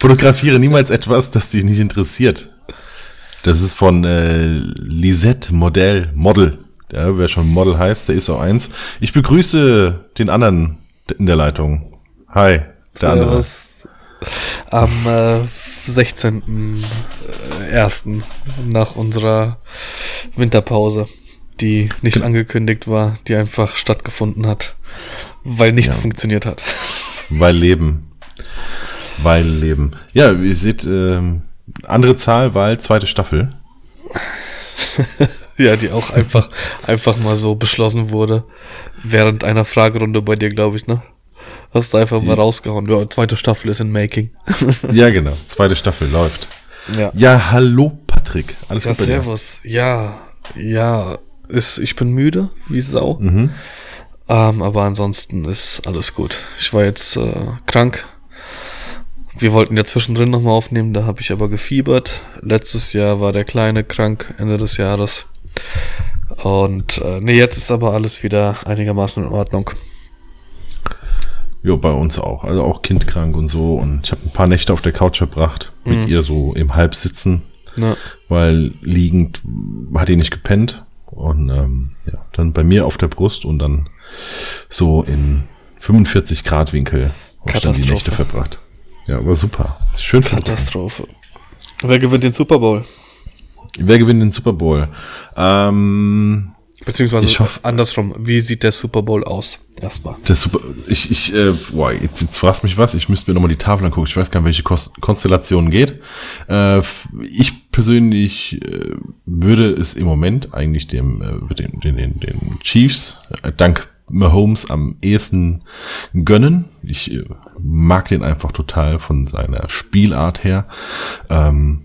Fotografiere niemals etwas, das dich nicht interessiert. Das ist von äh, Lisette Modell, Model. Ja, wer schon Model heißt, der ist auch eins. Ich begrüße den anderen in der Leitung. Hi, der andere. Am äh, 16.01. Äh, nach unserer Winterpause, die nicht angekündigt war, die einfach stattgefunden hat, weil nichts ja. funktioniert hat. Weil Leben. Weil Leben. Ja, ihr seht, ähm, andere Zahl, weil zweite Staffel. ja, die auch einfach, einfach mal so beschlossen wurde. Während einer Fragerunde bei dir, glaube ich, ne? Hast du einfach mal rausgehauen. Ja, zweite Staffel ist in Making. ja, genau. Zweite Staffel läuft. Ja, ja hallo Patrick. Alles ja, gut servus. Ja, ja. Ist, ich bin müde, wie Sau. Mhm. Ähm, aber ansonsten ist alles gut. Ich war jetzt äh, krank. Wir wollten ja zwischendrin nochmal aufnehmen, da habe ich aber gefiebert. Letztes Jahr war der Kleine krank, Ende des Jahres. Und äh, nee, jetzt ist aber alles wieder einigermaßen in Ordnung. Ja, bei uns auch. Also auch kindkrank und so. Und ich habe ein paar Nächte auf der Couch verbracht, mit mhm. ihr so im Halbsitzen. Ja. Weil liegend hat die nicht gepennt. Und ähm, ja, dann bei mir auf der Brust und dann so in 45 Grad Winkel habe ich dann die Nächte verbracht. Ja, war super. Schön Katastrophe. Wer gewinnt den Super Bowl? Wer gewinnt den Super Bowl? Ähm, Beziehungsweise ich hoffe, andersrum, wie sieht der Super Bowl aus? Erstmal. Der Super, ich, ich, äh, boah, jetzt, jetzt fragst mich was, ich müsste mir nochmal die Tafel angucken, ich weiß gar nicht, welche Konstellation geht. Äh, ich persönlich äh, würde es im Moment eigentlich dem, äh, den, den, den, den Chiefs, äh, dank Mahomes am ehesten gönnen. Ich äh, mag den einfach total von seiner Spielart her. Ähm,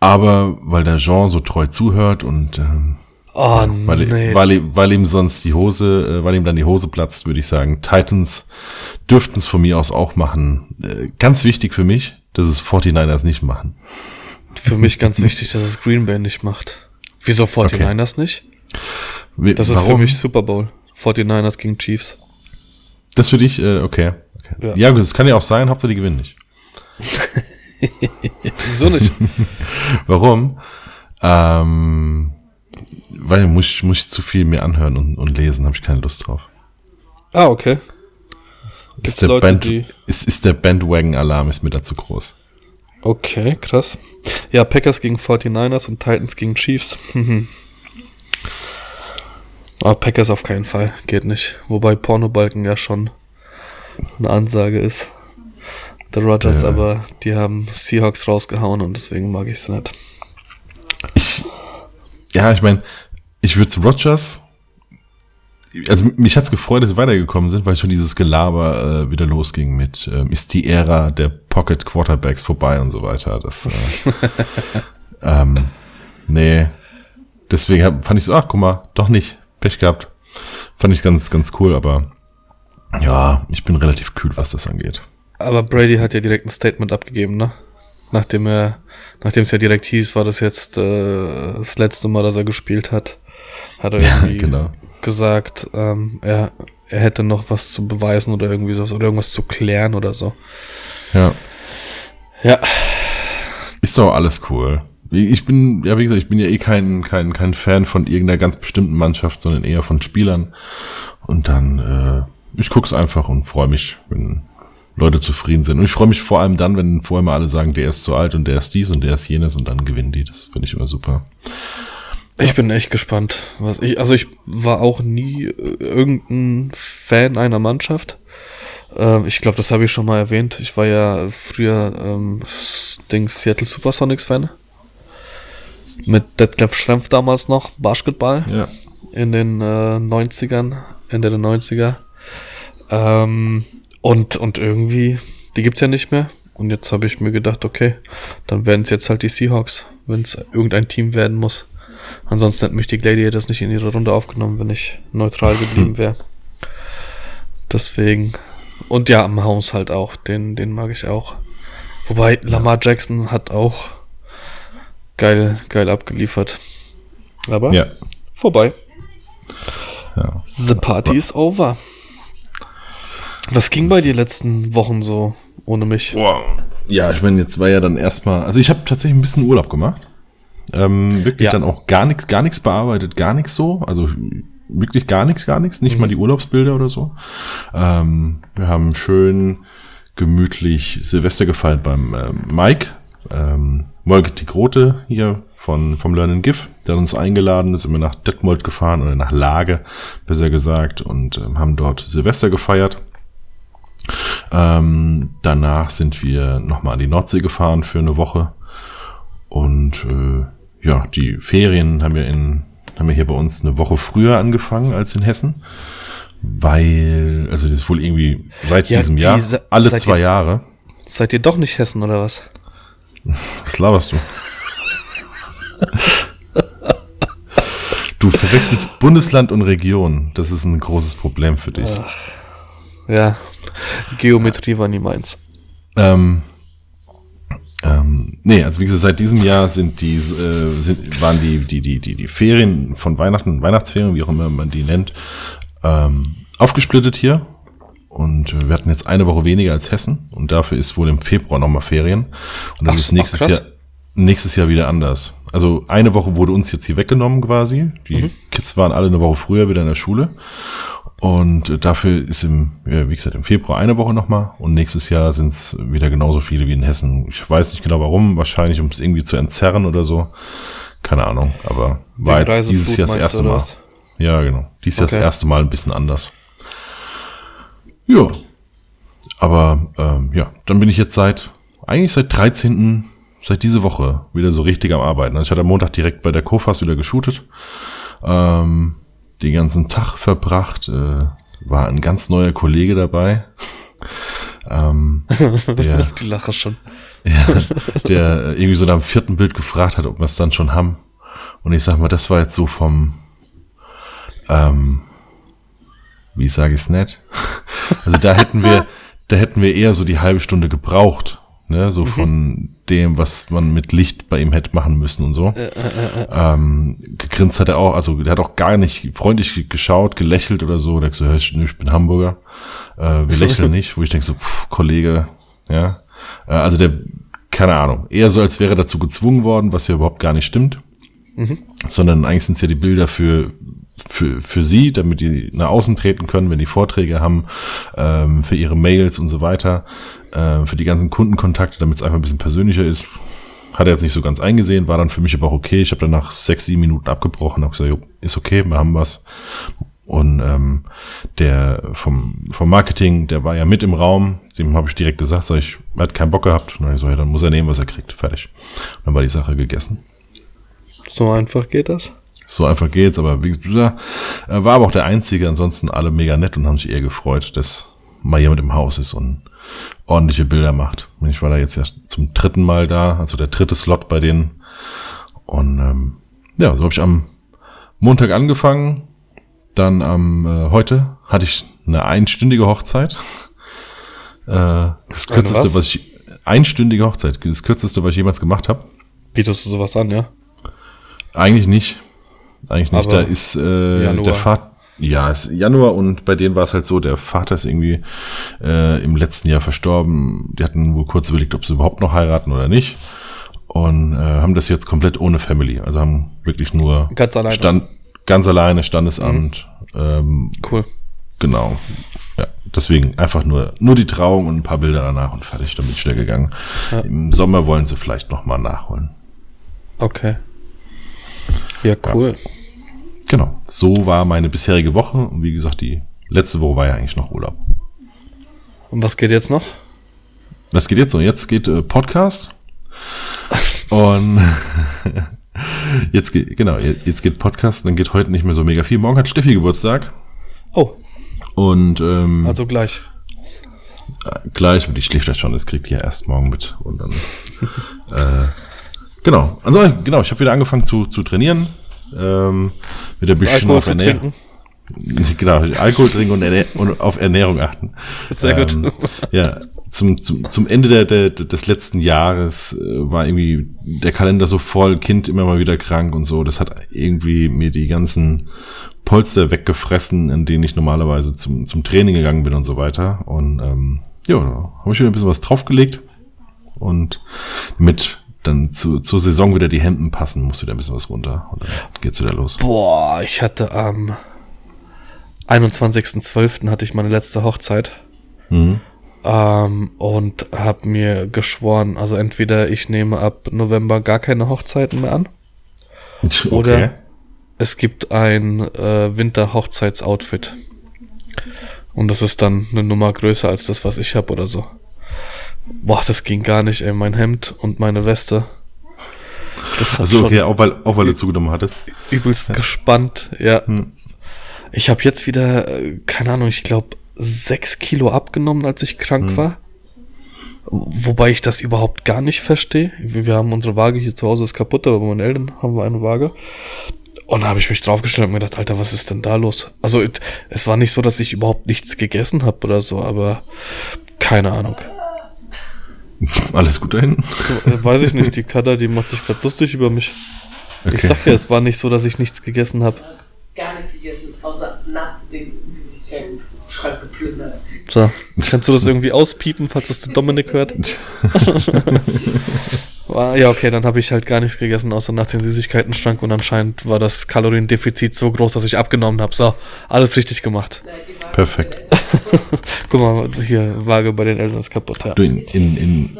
aber weil der Jean so treu zuhört und ähm, Oh, weil, nee. weil, weil ihm sonst die Hose, äh, weil ihm dann die Hose platzt, würde ich sagen. Titans dürften es von mir aus auch machen. Äh, ganz wichtig für mich, dass es 49ers nicht machen. Für mich ganz wichtig, dass es Green Bay nicht macht. Wieso 49ers okay. nicht? Das ist Warum? für mich Super Bowl. 49ers gegen Chiefs. Das für dich, äh, okay. Ja. ja, das kann ja auch sein, Hauptsache die gewinnen nicht. Wieso nicht? Warum? Ähm, weil muss, muss ich zu viel mir anhören und, und lesen, habe ich keine Lust drauf. Ah, okay. ist der, Leute, Band, ist, ist der Bandwagon-Alarm ist mir da zu groß. Okay, krass. Ja, Packers gegen 49ers und Titans gegen Chiefs. Aber Packers auf keinen Fall, geht nicht. Wobei Pornobalken ja schon eine Ansage ist. The Rogers, ja. aber die haben Seahawks rausgehauen und deswegen mag ich es nicht. Ich, ja, ich meine, ich würde Rogers. Also mich hat's gefreut, dass sie weitergekommen sind, weil schon dieses Gelaber äh, wieder losging mit äh, ist die Ära der Pocket Quarterbacks vorbei und so weiter. Das äh, ähm, nee. Deswegen hab, fand ich so, ach guck mal, doch nicht. Pech gehabt. Fand ich ganz, ganz cool, aber ja, ich bin relativ kühl, was das angeht. Aber Brady hat ja direkt ein Statement abgegeben, ne? Nachdem er, nachdem es ja direkt hieß, war das jetzt äh, das letzte Mal, dass er gespielt hat, hat er irgendwie ja, genau. gesagt, ähm, er, er hätte noch was zu beweisen oder irgendwie sowas oder irgendwas zu klären oder so. Ja. Ja. Ist doch alles cool. Ich bin, ja, wie gesagt, ich bin ja eh kein, kein, kein Fan von irgendeiner ganz bestimmten Mannschaft, sondern eher von Spielern. Und dann, äh, ich guck's einfach und freue mich, wenn Leute zufrieden sind. Und ich freue mich vor allem dann, wenn vorher mal alle sagen, der ist zu alt und der ist dies und der ist jenes und dann gewinnen die. Das finde ich immer super. Ich bin echt gespannt. Was ich, also ich war auch nie äh, irgendein Fan einer Mannschaft. Ähm, ich glaube, das habe ich schon mal erwähnt. Ich war ja früher ähm, Ding Seattle Supersonics Fan mit Detlef Schrempf damals noch, Basketball. Ja. In den äh, 90ern, Ende der 90er. Ähm, und, und irgendwie, die gibt's ja nicht mehr. Und jetzt habe ich mir gedacht, okay, dann werden es jetzt halt die Seahawks, wenn es irgendein Team werden muss. Ansonsten hätten mich die Gladiators nicht in ihre Runde aufgenommen, wenn ich neutral geblieben wäre. Deswegen. Und ja, am Haus halt auch. Den, den mag ich auch. Wobei Lamar Jackson hat auch geil, geil abgeliefert. Aber ja. vorbei. Ja. The party is over. Was ging bei dir letzten Wochen so ohne mich? Wow. ja, ich meine, jetzt war ja dann erstmal, also ich habe tatsächlich ein bisschen Urlaub gemacht. Ähm, wirklich Ja. dann auch gar nichts, gar nichts bearbeitet, gar nichts so. Also wirklich gar nichts, gar nichts, nicht mal die Urlaubsbilder oder so. Ähm, wir haben schön gemütlich Silvester gefeiert beim ähm, Mike. Ähm, Molke die Grote hier von, vom Learn and Give. Der hat uns eingeladen, sind wir nach Detmold gefahren oder nach Lage, besser gesagt, und ähm, haben dort Silvester gefeiert. Ähm, danach sind wir nochmal an die Nordsee gefahren für eine Woche. Und äh, ja, die Ferien haben wir in haben wir hier bei uns eine Woche früher angefangen als in Hessen. Weil, also das ist wohl irgendwie seit Ja, diesem die Jahr, alle zwei ihr- Jahre. Seid ihr doch nicht Hessen oder was? Was laberst du? Du verwechselst Bundesland und Region. Das ist ein großes Problem für dich. Ja, Geometrie war nie meins. Ähm, ähm, nee, also wie gesagt, seit diesem Jahr sind die, äh, sind, waren die, die, die, die, die Ferien von Weihnachten, Weihnachtsferien, wie auch immer man die nennt, ähm, aufgesplittet hier. Und äh, wir hatten jetzt eine Woche weniger als Hessen und dafür ist wohl im Februar nochmal Ferien. Und das Ach, ist nächstes. Jahr, nächstes Jahr wieder anders. Also eine Woche wurde uns jetzt hier weggenommen quasi. Die Mhm. Kids waren alle eine Woche früher wieder in der Schule. Und äh, dafür ist im, wie gesagt, im Februar eine Woche nochmal und nächstes Jahr sind es wieder genauso viele wie in Hessen. Ich weiß nicht genau warum, wahrscheinlich um es irgendwie zu entzerren oder so. Keine Ahnung, aber war jetzt dieses Jahr das erste Mal. was? Ja, genau. Dieses Jahr das Okay. erste Mal ein bisschen anders. Ja. Aber ähm, ja, dann bin ich jetzt seit, eigentlich seit 13. seit diese Woche wieder so richtig am Arbeiten. Also ich hatte am Montag direkt bei der Kofas wieder geshootet. Ähm, den ganzen Tag verbracht. Äh, war ein ganz neuer Kollege dabei. ähm, der, Die lache schon. ja, der irgendwie so nach dem vierten Bild gefragt hat, ob wir es dann schon haben. Und ich sag mal, das war jetzt so vom, ähm, wie sage ich es nett? Also da hätten wir, da hätten wir eher so die halbe Stunde gebraucht, ne, so von dem, was man mit Licht bei ihm hätte machen müssen und so. Ähm, gegrinst hat er auch, also der hat auch gar nicht freundlich geschaut, gelächelt oder so. Der hat so, "Hör, ich, bin Hamburger, äh, wir lächeln nicht. Wo ich denke so, pff, Kollege, ja. Äh, also der, keine Ahnung, eher so, als wäre er dazu gezwungen worden, was ja überhaupt gar nicht stimmt. Sondern eigentlich sind es ja die Bilder für, für, für sie, damit die nach außen treten können, wenn die Vorträge haben, ähm, für ihre Mails und so weiter, äh, für die ganzen Kundenkontakte, damit es einfach ein bisschen persönlicher ist. Hat er jetzt nicht so ganz eingesehen, war dann für mich aber auch okay. Ich habe dann nach sechs, sieben Minuten abgebrochen, habe gesagt, jo, ist okay, wir haben was. Und ähm, der vom, vom Marketing, der war ja mit im Raum, dem habe ich direkt gesagt, sag ich, er hat keinen Bock gehabt. Und dann so, ja, dann muss er nehmen, was er kriegt. Fertig. Und dann war die Sache gegessen. So einfach geht das. So einfach geht's, aber wie gesagt, er war aber auch der Einzige, ansonsten alle mega nett und haben sich eher gefreut, dass mal jemand im Haus ist und ordentliche Bilder macht. Ich war da jetzt ja zum dritten Mal da, also der dritte Slot bei denen. Und ähm, ja, so habe ich am Montag angefangen. Dann am äh, heute hatte ich eine einstündige Hochzeit. Äh, das kürzeste, was? was ich einstündige Hochzeit, das kürzeste, was ich jemals gemacht habe. Bietest du sowas an, ja? Eigentlich nicht. Eigentlich nicht. Aber da ist äh, Januar. der Vater. Ja, es ist Januar und bei denen war es halt so, der Vater ist irgendwie äh, im letzten Jahr verstorben. Die hatten wohl kurz überlegt, ob sie überhaupt noch heiraten oder nicht. Und äh, haben das jetzt komplett ohne Family. Also haben wirklich nur Ganz alleine. Stand, ganz alleine, Standesamt. Ähm, Cool. genau. Ja, deswegen einfach nur, nur die Trauung und ein paar Bilder danach und fertig, ich wieder gegangen. Ja. Im Sommer wollen sie vielleicht nochmal nachholen. Okay. Ja, cool. Genau. So war meine bisherige Woche. Und wie gesagt, die letzte Woche war ja eigentlich noch Urlaub. Und was geht jetzt noch? Was geht jetzt so? Jetzt geht äh, Podcast. Und jetzt geht, genau, jetzt geht Podcast. Dann geht heute nicht mehr so mega viel. Morgen hat Steffi Geburtstag. Oh, Und ähm, also gleich. gleich, und die schläft ja schon, das kriegt ja erst morgen mit. Und dann, äh, genau. Also, genau, ich habe wieder angefangen zu, zu trainieren. Ähm, wieder ein bisschen Alkohol auf Ernährung. trinken. Genau, Alkohol trinken und, Ernähr und auf Ernährung achten. Sehr gut. Ähm, ja, zum, zum, zum Ende der, der, des letzten Jahres äh, war irgendwie der Kalender so voll, Kind immer mal wieder krank und so. Das hat irgendwie mir die ganzen Polster weggefressen, in denen ich normalerweise zum, zum Training gegangen bin und so weiter. Und ähm, ja, da habe ich wieder ein bisschen was draufgelegt. und mit dann zu, zur Saison wieder die Hemden passen, muss wieder ein bisschen was runter und dann geht's wieder los. Boah, ich hatte am 21.12. hatte ich meine letzte Hochzeit. Mhm. Ähm, und habe mir geschworen, also entweder ich nehme ab November gar keine Hochzeiten mehr an. Okay. Oder es gibt ein äh, Winter-Hochzeits-Outfit. Und das ist dann eine Nummer größer als das, was ich habe oder so. Boah, das ging gar nicht, ey. Mein Hemd und meine Weste. Also okay, auch weil, auch weil du zugenommen hattest. Übelst ja. gespannt, ja. Hm. Ich habe jetzt wieder, äh, keine Ahnung, ich glaube, sechs Kilo abgenommen, als ich krank hm. war. Wobei ich das überhaupt gar nicht verstehe. Wir haben unsere Waage hier zu Hause ist kaputt, aber bei meinen Eltern haben wir eine Waage. Und da habe ich mich draufgestellt und mir gedacht, Alter, was ist denn da los? Also es war nicht so, dass ich überhaupt nichts gegessen habe oder so, aber keine Ahnung. Alles gut da hinten? Äh, weiß ich nicht, die Kada, die macht sich gerade lustig über mich. Okay. Ich sag ja, es war nicht so, dass ich nichts gegessen habe. Gar nichts gegessen, außer nach den Süßigkeiten. Schrank geplündert. So, kannst du das irgendwie auspiepen, falls das der Dominik hört? ja, okay, dann habe ich halt gar nichts gegessen, außer nach den Süßigkeiten-Schrank und anscheinend war das Kaloriendefizit so groß, dass ich abgenommen habe. So, alles richtig gemacht. Perfekt. Guck mal, hier, Waage bei den Eltern ist kaputt. Ja. Du, in, in, in,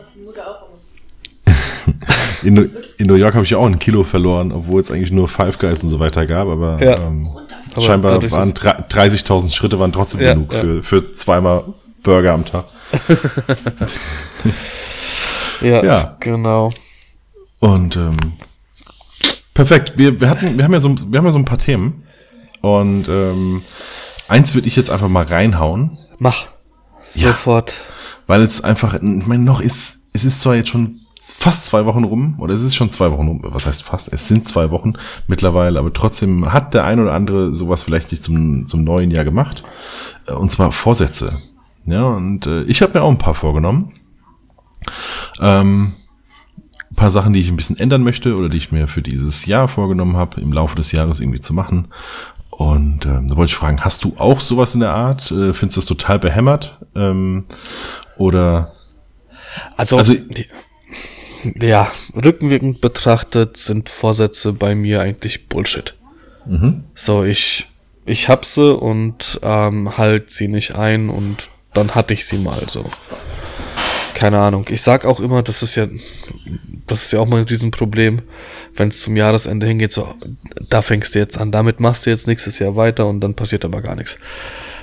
in, in, New York habe ich ja auch ein Kilo verloren, obwohl es eigentlich nur Five Guys und so weiter gab, aber, ja. ähm, aber scheinbar waren 30.000 Schritte waren trotzdem ja, genug. Für, für zweimal Burger am Tag. ja, ja, genau. Und ähm, perfekt. Wir, wir hatten, wir haben ja so, wir haben ja so ein paar Themen und ähm, eins würde ich jetzt einfach mal reinhauen. Mach sofort. weil es einfach, ich meine, noch ist, es ist zwar jetzt schon fast zwei Wochen rum, oder es ist schon zwei Wochen rum, was heißt fast, es sind zwei Wochen mittlerweile, aber trotzdem hat der ein oder andere sowas vielleicht sich zum, zum neuen Jahr gemacht. Äh, und zwar Vorsätze. Ja, und äh, ich habe mir auch ein paar vorgenommen. Ähm, ein paar Sachen, die ich ein bisschen ändern möchte oder die ich mir für dieses Jahr vorgenommen habe, im Laufe des Jahres irgendwie zu machen. Und ähm, da wollte ich fragen, hast du auch sowas in der Art? Äh, findest du das total behämmert? Ähm, oder also, also die, ja, rückwirkend betrachtet sind Vorsätze bei mir eigentlich Bullshit. Mhm. So, ich, ich hab sie und ähm, halt sie nicht ein und dann hatte ich sie mal so. Keine Ahnung. Ich sag auch immer, das ist ja, das ist ja auch mal ein Riesenproblem, wenn es zum Jahresende hingeht, so, da fängst du jetzt an, damit machst du jetzt nächstes Jahr weiter und dann passiert aber gar nichts.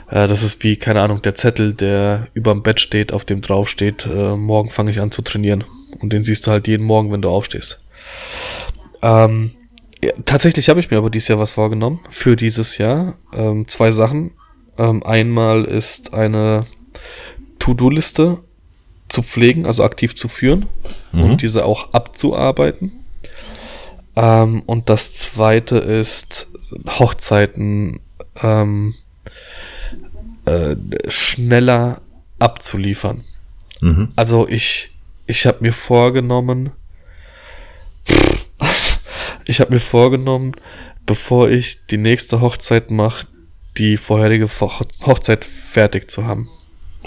Äh, das ist wie, keine Ahnung, der Zettel, der überm Bett steht, auf dem drauf steht, äh, morgen fange ich an zu trainieren. Und den siehst du halt jeden Morgen, wenn du aufstehst. Ähm, ja, tatsächlich habe ich mir aber dieses Jahr was vorgenommen für dieses Jahr. Ähm, zwei Sachen. Ähm, einmal ist eine To-Do-Liste zu pflegen, also aktiv zu führen mhm. und diese auch abzuarbeiten. Ähm, und das zweite ist Hochzeiten ähm, äh, schneller abzuliefern. Mhm. Also ich ich habe mir vorgenommen, ich habe mir vorgenommen, bevor ich die nächste Hochzeit mache, die vorherige Hochzeit fertig zu haben.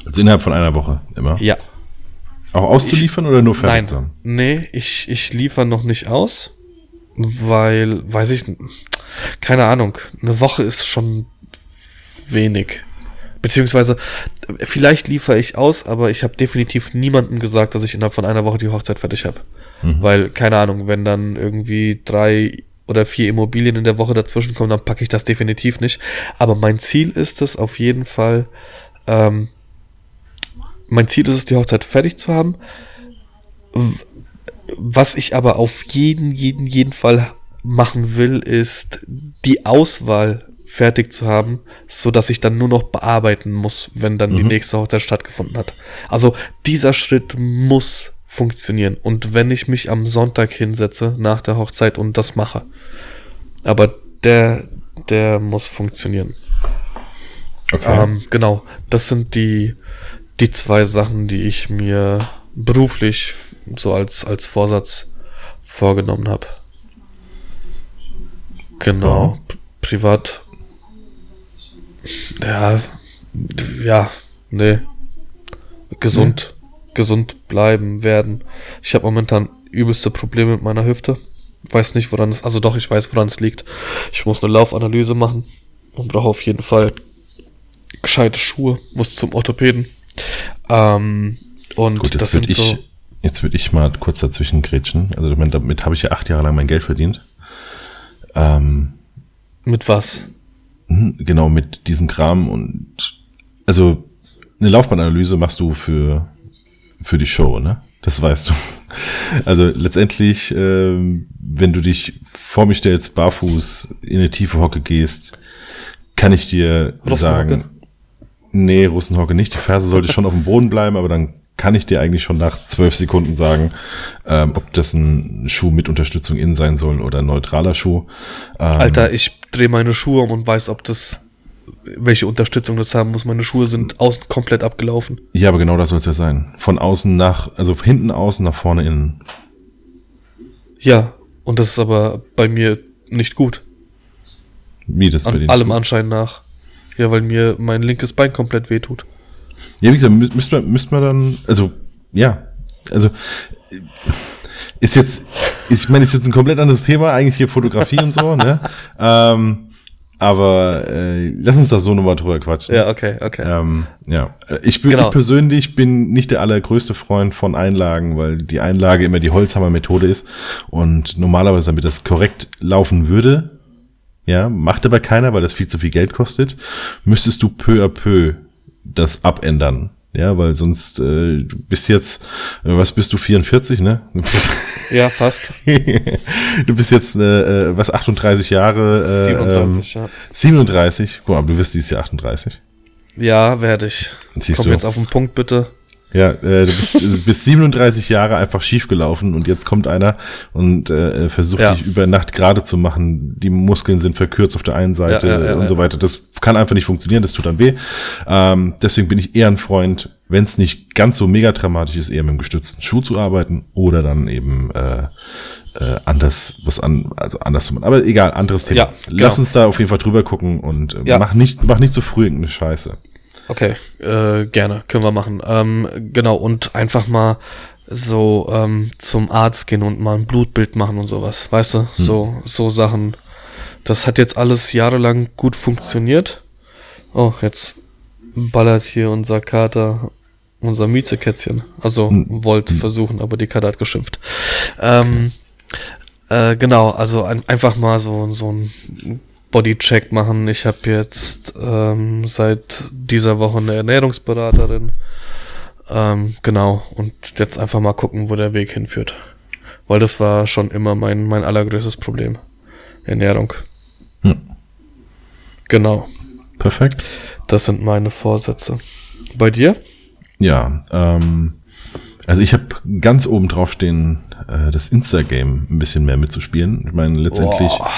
Also innerhalb von einer Woche immer? Ja. Auch auszuliefern ich, oder nur nein, haben? Nee, ich, ich liefere noch nicht aus, weil, weiß ich, keine Ahnung, eine Woche ist schon wenig. Beziehungsweise, vielleicht liefere ich aus, aber ich habe definitiv niemandem gesagt, dass ich innerhalb von einer Woche die Hochzeit fertig habe. Mhm. Weil, keine Ahnung, wenn dann irgendwie drei oder vier Immobilien in der Woche dazwischen kommen, dann packe ich das definitiv nicht. Aber mein Ziel ist es auf jeden Fall, ähm, mein Ziel ist es, die Hochzeit fertig zu haben. Was ich aber auf jeden, jeden, jeden Fall machen will, ist die Auswahl fertig zu haben, so dass ich dann nur noch bearbeiten muss, wenn dann mhm. die nächste Hochzeit stattgefunden hat. Also dieser Schritt muss funktionieren. Und wenn ich mich am Sonntag hinsetze nach der Hochzeit und das mache, aber der, der muss funktionieren. Okay. Ähm, genau, das sind die, die zwei Sachen, die ich mir beruflich so als, als Vorsatz vorgenommen habe. Genau. Oh. Privat ja, ja, nee. Gesund. Nee. gesund bleiben werden. Ich habe momentan übelste Probleme mit meiner Hüfte. Weiß nicht, woran es, also doch, ich weiß, woran es liegt. Ich muss eine Laufanalyse machen und brauche auf jeden Fall gescheite Schuhe, muss zum Orthopäden. Ähm, und Gut, jetzt das würde sind ich, so, jetzt würde ich mal kurz dazwischen grätschen. Also damit, damit habe ich ja acht Jahre lang mein Geld verdient. Ähm, mit was? hm, genau, mit diesem Kram und also eine Laufbahnanalyse machst du für, für die Show, ne? Das weißt du. Also letztendlich, ähm, wenn du dich vor mich stellst, barfuß in eine tiefe Hocke gehst, kann ich dir Russenhocke? sagen, nee, Russenhocke nicht. Die Ferse sollte schon auf dem Boden bleiben, aber dann kann ich dir eigentlich schon nach zwölf Sekunden sagen, ähm, ob das ein Schuh mit Unterstützung innen sein soll oder ein neutraler Schuh. Ähm, Alter, ich drehe meine Schuhe um und weiß, ob das, welche Unterstützung das haben muss. Meine Schuhe sind außen komplett abgelaufen. Ja, aber genau das soll es ja sein. Von außen nach, also hinten außen nach vorne innen. Ja, und das ist aber bei mir nicht gut. Wie das bei An denen. allem Anschein nach. Ja, weil mir mein linkes Bein komplett wehtut. Ja, wie gesagt, mü- müsste man, müsste man dann, also, ja, also, ist jetzt, ich meine, ist jetzt ein komplett anderes Thema, eigentlich hier Fotografie und so, ne? Ähm, aber äh, lass uns da so nochmal drüber quatschen. Ja, okay, okay. Ähm, ja, ich, bin, Genau. ich persönlich bin nicht der allergrößte Freund von Einlagen, weil die Einlage immer die Holzhammer-Methode ist und normalerweise, damit das korrekt laufen würde, ja, macht aber keiner, weil das viel zu viel Geld kostet, müsstest du peu à peu das abändern. Ja, weil sonst, äh, du bist jetzt, äh, was bist du, 44, ne? Ja, fast. du bist jetzt, äh, äh, was, 38 Jahre? Äh, 37, ähm, ja. 37? Guck mal, du wirst dieses Jahr 38. Ja, werde ich. Siehst Komm du. jetzt auf den Punkt, bitte. Ja, äh, du bist, du bist 37 Jahre einfach schief gelaufen und jetzt kommt einer und äh, versucht Ja. dich über Nacht gerade zu machen. Die Muskeln sind verkürzt auf der einen Seite Ja, ja, und so weiter. Das kann einfach nicht funktionieren, das tut dann weh. Ähm, deswegen bin ich eher ein Freund, wenn es nicht ganz so mega dramatisch ist, eher mit einem gestützten Schuh zu arbeiten oder dann eben äh, äh, anders was an, also anders zu machen. Aber egal, anderes Thema. Ja, Lass genau. uns da auf jeden Fall drüber gucken und äh, mach nicht, mach nicht so früh irgendeine Scheiße. Okay, äh, gerne, können wir machen. Ähm, genau, und einfach mal so ähm, zum Arzt gehen und mal ein Blutbild machen und sowas. Weißt du, so, so Sachen. Das hat jetzt alles jahrelang gut funktioniert. Oh, jetzt ballert hier unser Kater, unser Miezekätzchen. Also wollte versuchen, aber die Karte hat geschimpft. Ähm, äh, genau, also ein, einfach mal so, so ein Bodycheck machen. Ich habe jetzt ähm, seit dieser Woche eine Ernährungsberaterin. Ähm, genau, und jetzt einfach mal gucken, wo der Weg hinführt. Weil das war schon immer mein, mein allergrößtes Problem. Ernährung. Hm. Genau, Perfekt. das sind meine Vorsätze. Bei dir? Ja, ähm, also ich habe ganz oben drauf stehen, äh, das Insta-Game ein bisschen mehr mitzuspielen. Ich meine, letztendlich Boah.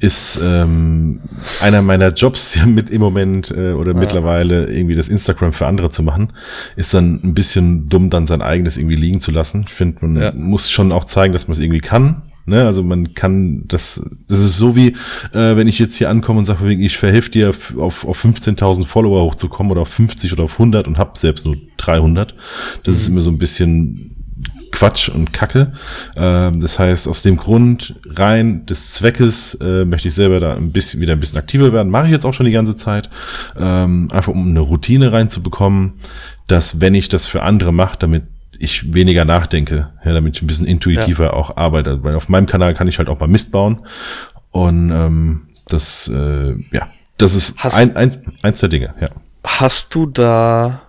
Ist ähm, einer meiner Jobs ja mit im Moment äh, oder mittlerweile irgendwie das Instagram für andere zu machen, ist dann ein bisschen dumm, dann sein eigenes irgendwie liegen zu lassen. Ich finde, man Ja. muss schon auch zeigen, dass man es irgendwie kann. Ne, also man kann das, das ist so wie, äh, wenn ich jetzt hier ankomme und sage, ich verhelfe dir auf, auf 15.000 Follower hochzukommen oder auf 50 oder auf 100 und hab selbst nur 300. Das ist immer so ein bisschen Quatsch und Kacke. Ähm, das heißt, aus dem Grund rein des Zweckes äh, möchte ich selber da ein bisschen wieder ein bisschen aktiver werden. Mache ich jetzt auch schon die ganze Zeit. Ähm, einfach um eine Routine reinzubekommen, dass wenn ich das für andere mache, damit ich weniger nachdenke, ja, damit ich ein bisschen intuitiver auch arbeite. Weil auf meinem Kanal kann ich halt auch mal Mist bauen. Und ähm, das, äh, ja, das ist Hast- ein, eins, eins der Dinge, ja. Hast du da,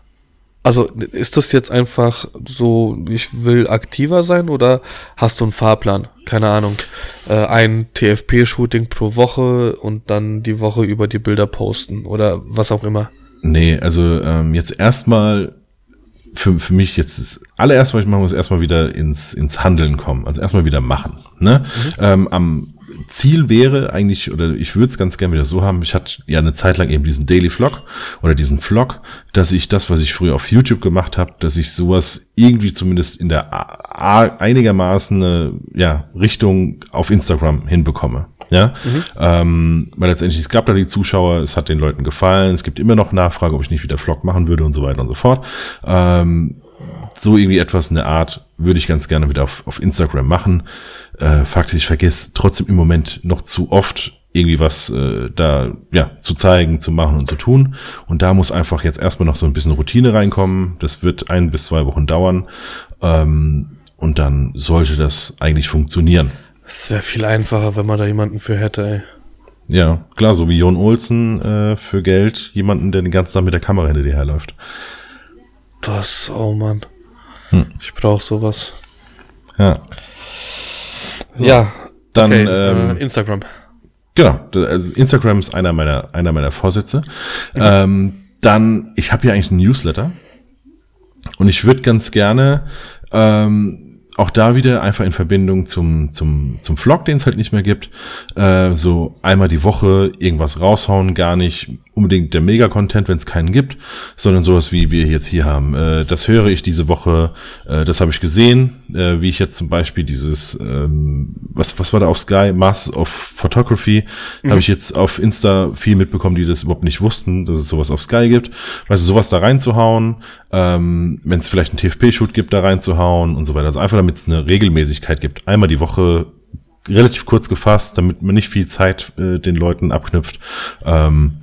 also ist das jetzt einfach so, ich will aktiver sein oder hast du einen Fahrplan? Keine Ahnung. Äh, ein TFP-Shooting pro Woche und dann die Woche über die Bilder posten oder was auch immer. Nee, also ähm, jetzt erstmal für, für mich jetzt das allererste, was ich machen muss, erstmal wieder ins, ins Handeln kommen. Also erstmal wieder machen. Ne? Ähm, am Ziel wäre eigentlich, oder ich würde es ganz gerne wieder so haben, ich hatte ja eine Zeit lang eben diesen Daily Vlog oder diesen Vlog, dass ich das, was ich früher auf YouTube gemacht habe, dass ich sowas irgendwie zumindest in der einigermaßen äh, ja, Richtung auf Instagram hinbekomme. Ja, ähm, weil letztendlich, es gab da die Zuschauer, es hat den Leuten gefallen, es gibt immer noch Nachfrage, ob ich nicht wieder Vlog machen würde und so weiter und so fort. Ähm, so irgendwie etwas in der Art würde ich ganz gerne wieder auf, auf Instagram machen. Äh, faktisch, ich vergesse trotzdem im Moment noch zu oft irgendwie was äh, da ja zu zeigen, zu machen und zu tun. Und da muss einfach jetzt erstmal noch so ein bisschen Routine reinkommen. Das wird ein bis zwei Wochen dauern. Ähm, und dann sollte das eigentlich funktionieren. Es wäre viel einfacher, wenn man da jemanden für hätte, ey. Ja, klar, so wie Jon Olsen äh, für Geld, jemanden, der den ganzen Tag mit der Kamera hinter dir herläuft. Das, oh Mann. Hm. Ich brauche sowas. Ja. So. Ja. Dann okay, ähm, äh, Instagram. Genau, also Instagram ist einer meiner, einer meiner Vorsätze. Mhm. Ähm, dann, ich habe hier eigentlich einen Newsletter und ich würde ganz gerne ähm, auch da wieder einfach in Verbindung zum, zum, zum Vlog, den es halt nicht mehr gibt, äh, so einmal die Woche irgendwas raushauen, gar nicht unbedingt der Mega-Content, wenn es keinen gibt, sondern sowas wie wir jetzt hier haben. Äh, das höre ich diese Woche, äh, das habe ich gesehen, äh, wie ich jetzt zum Beispiel dieses, ähm, was, was war da auf Sky, Masters of Photography, mhm. habe ich jetzt auf Insta viel mitbekommen, die das überhaupt nicht wussten, dass es sowas auf Sky gibt. Weißt du, sowas da reinzuhauen, ähm, wenn es vielleicht einen TFP-Shoot gibt, da reinzuhauen und so weiter. Also einfach damit es eine Regelmäßigkeit gibt. Einmal die Woche relativ kurz gefasst, damit man nicht viel Zeit äh, den Leuten abknüpft. Ähm,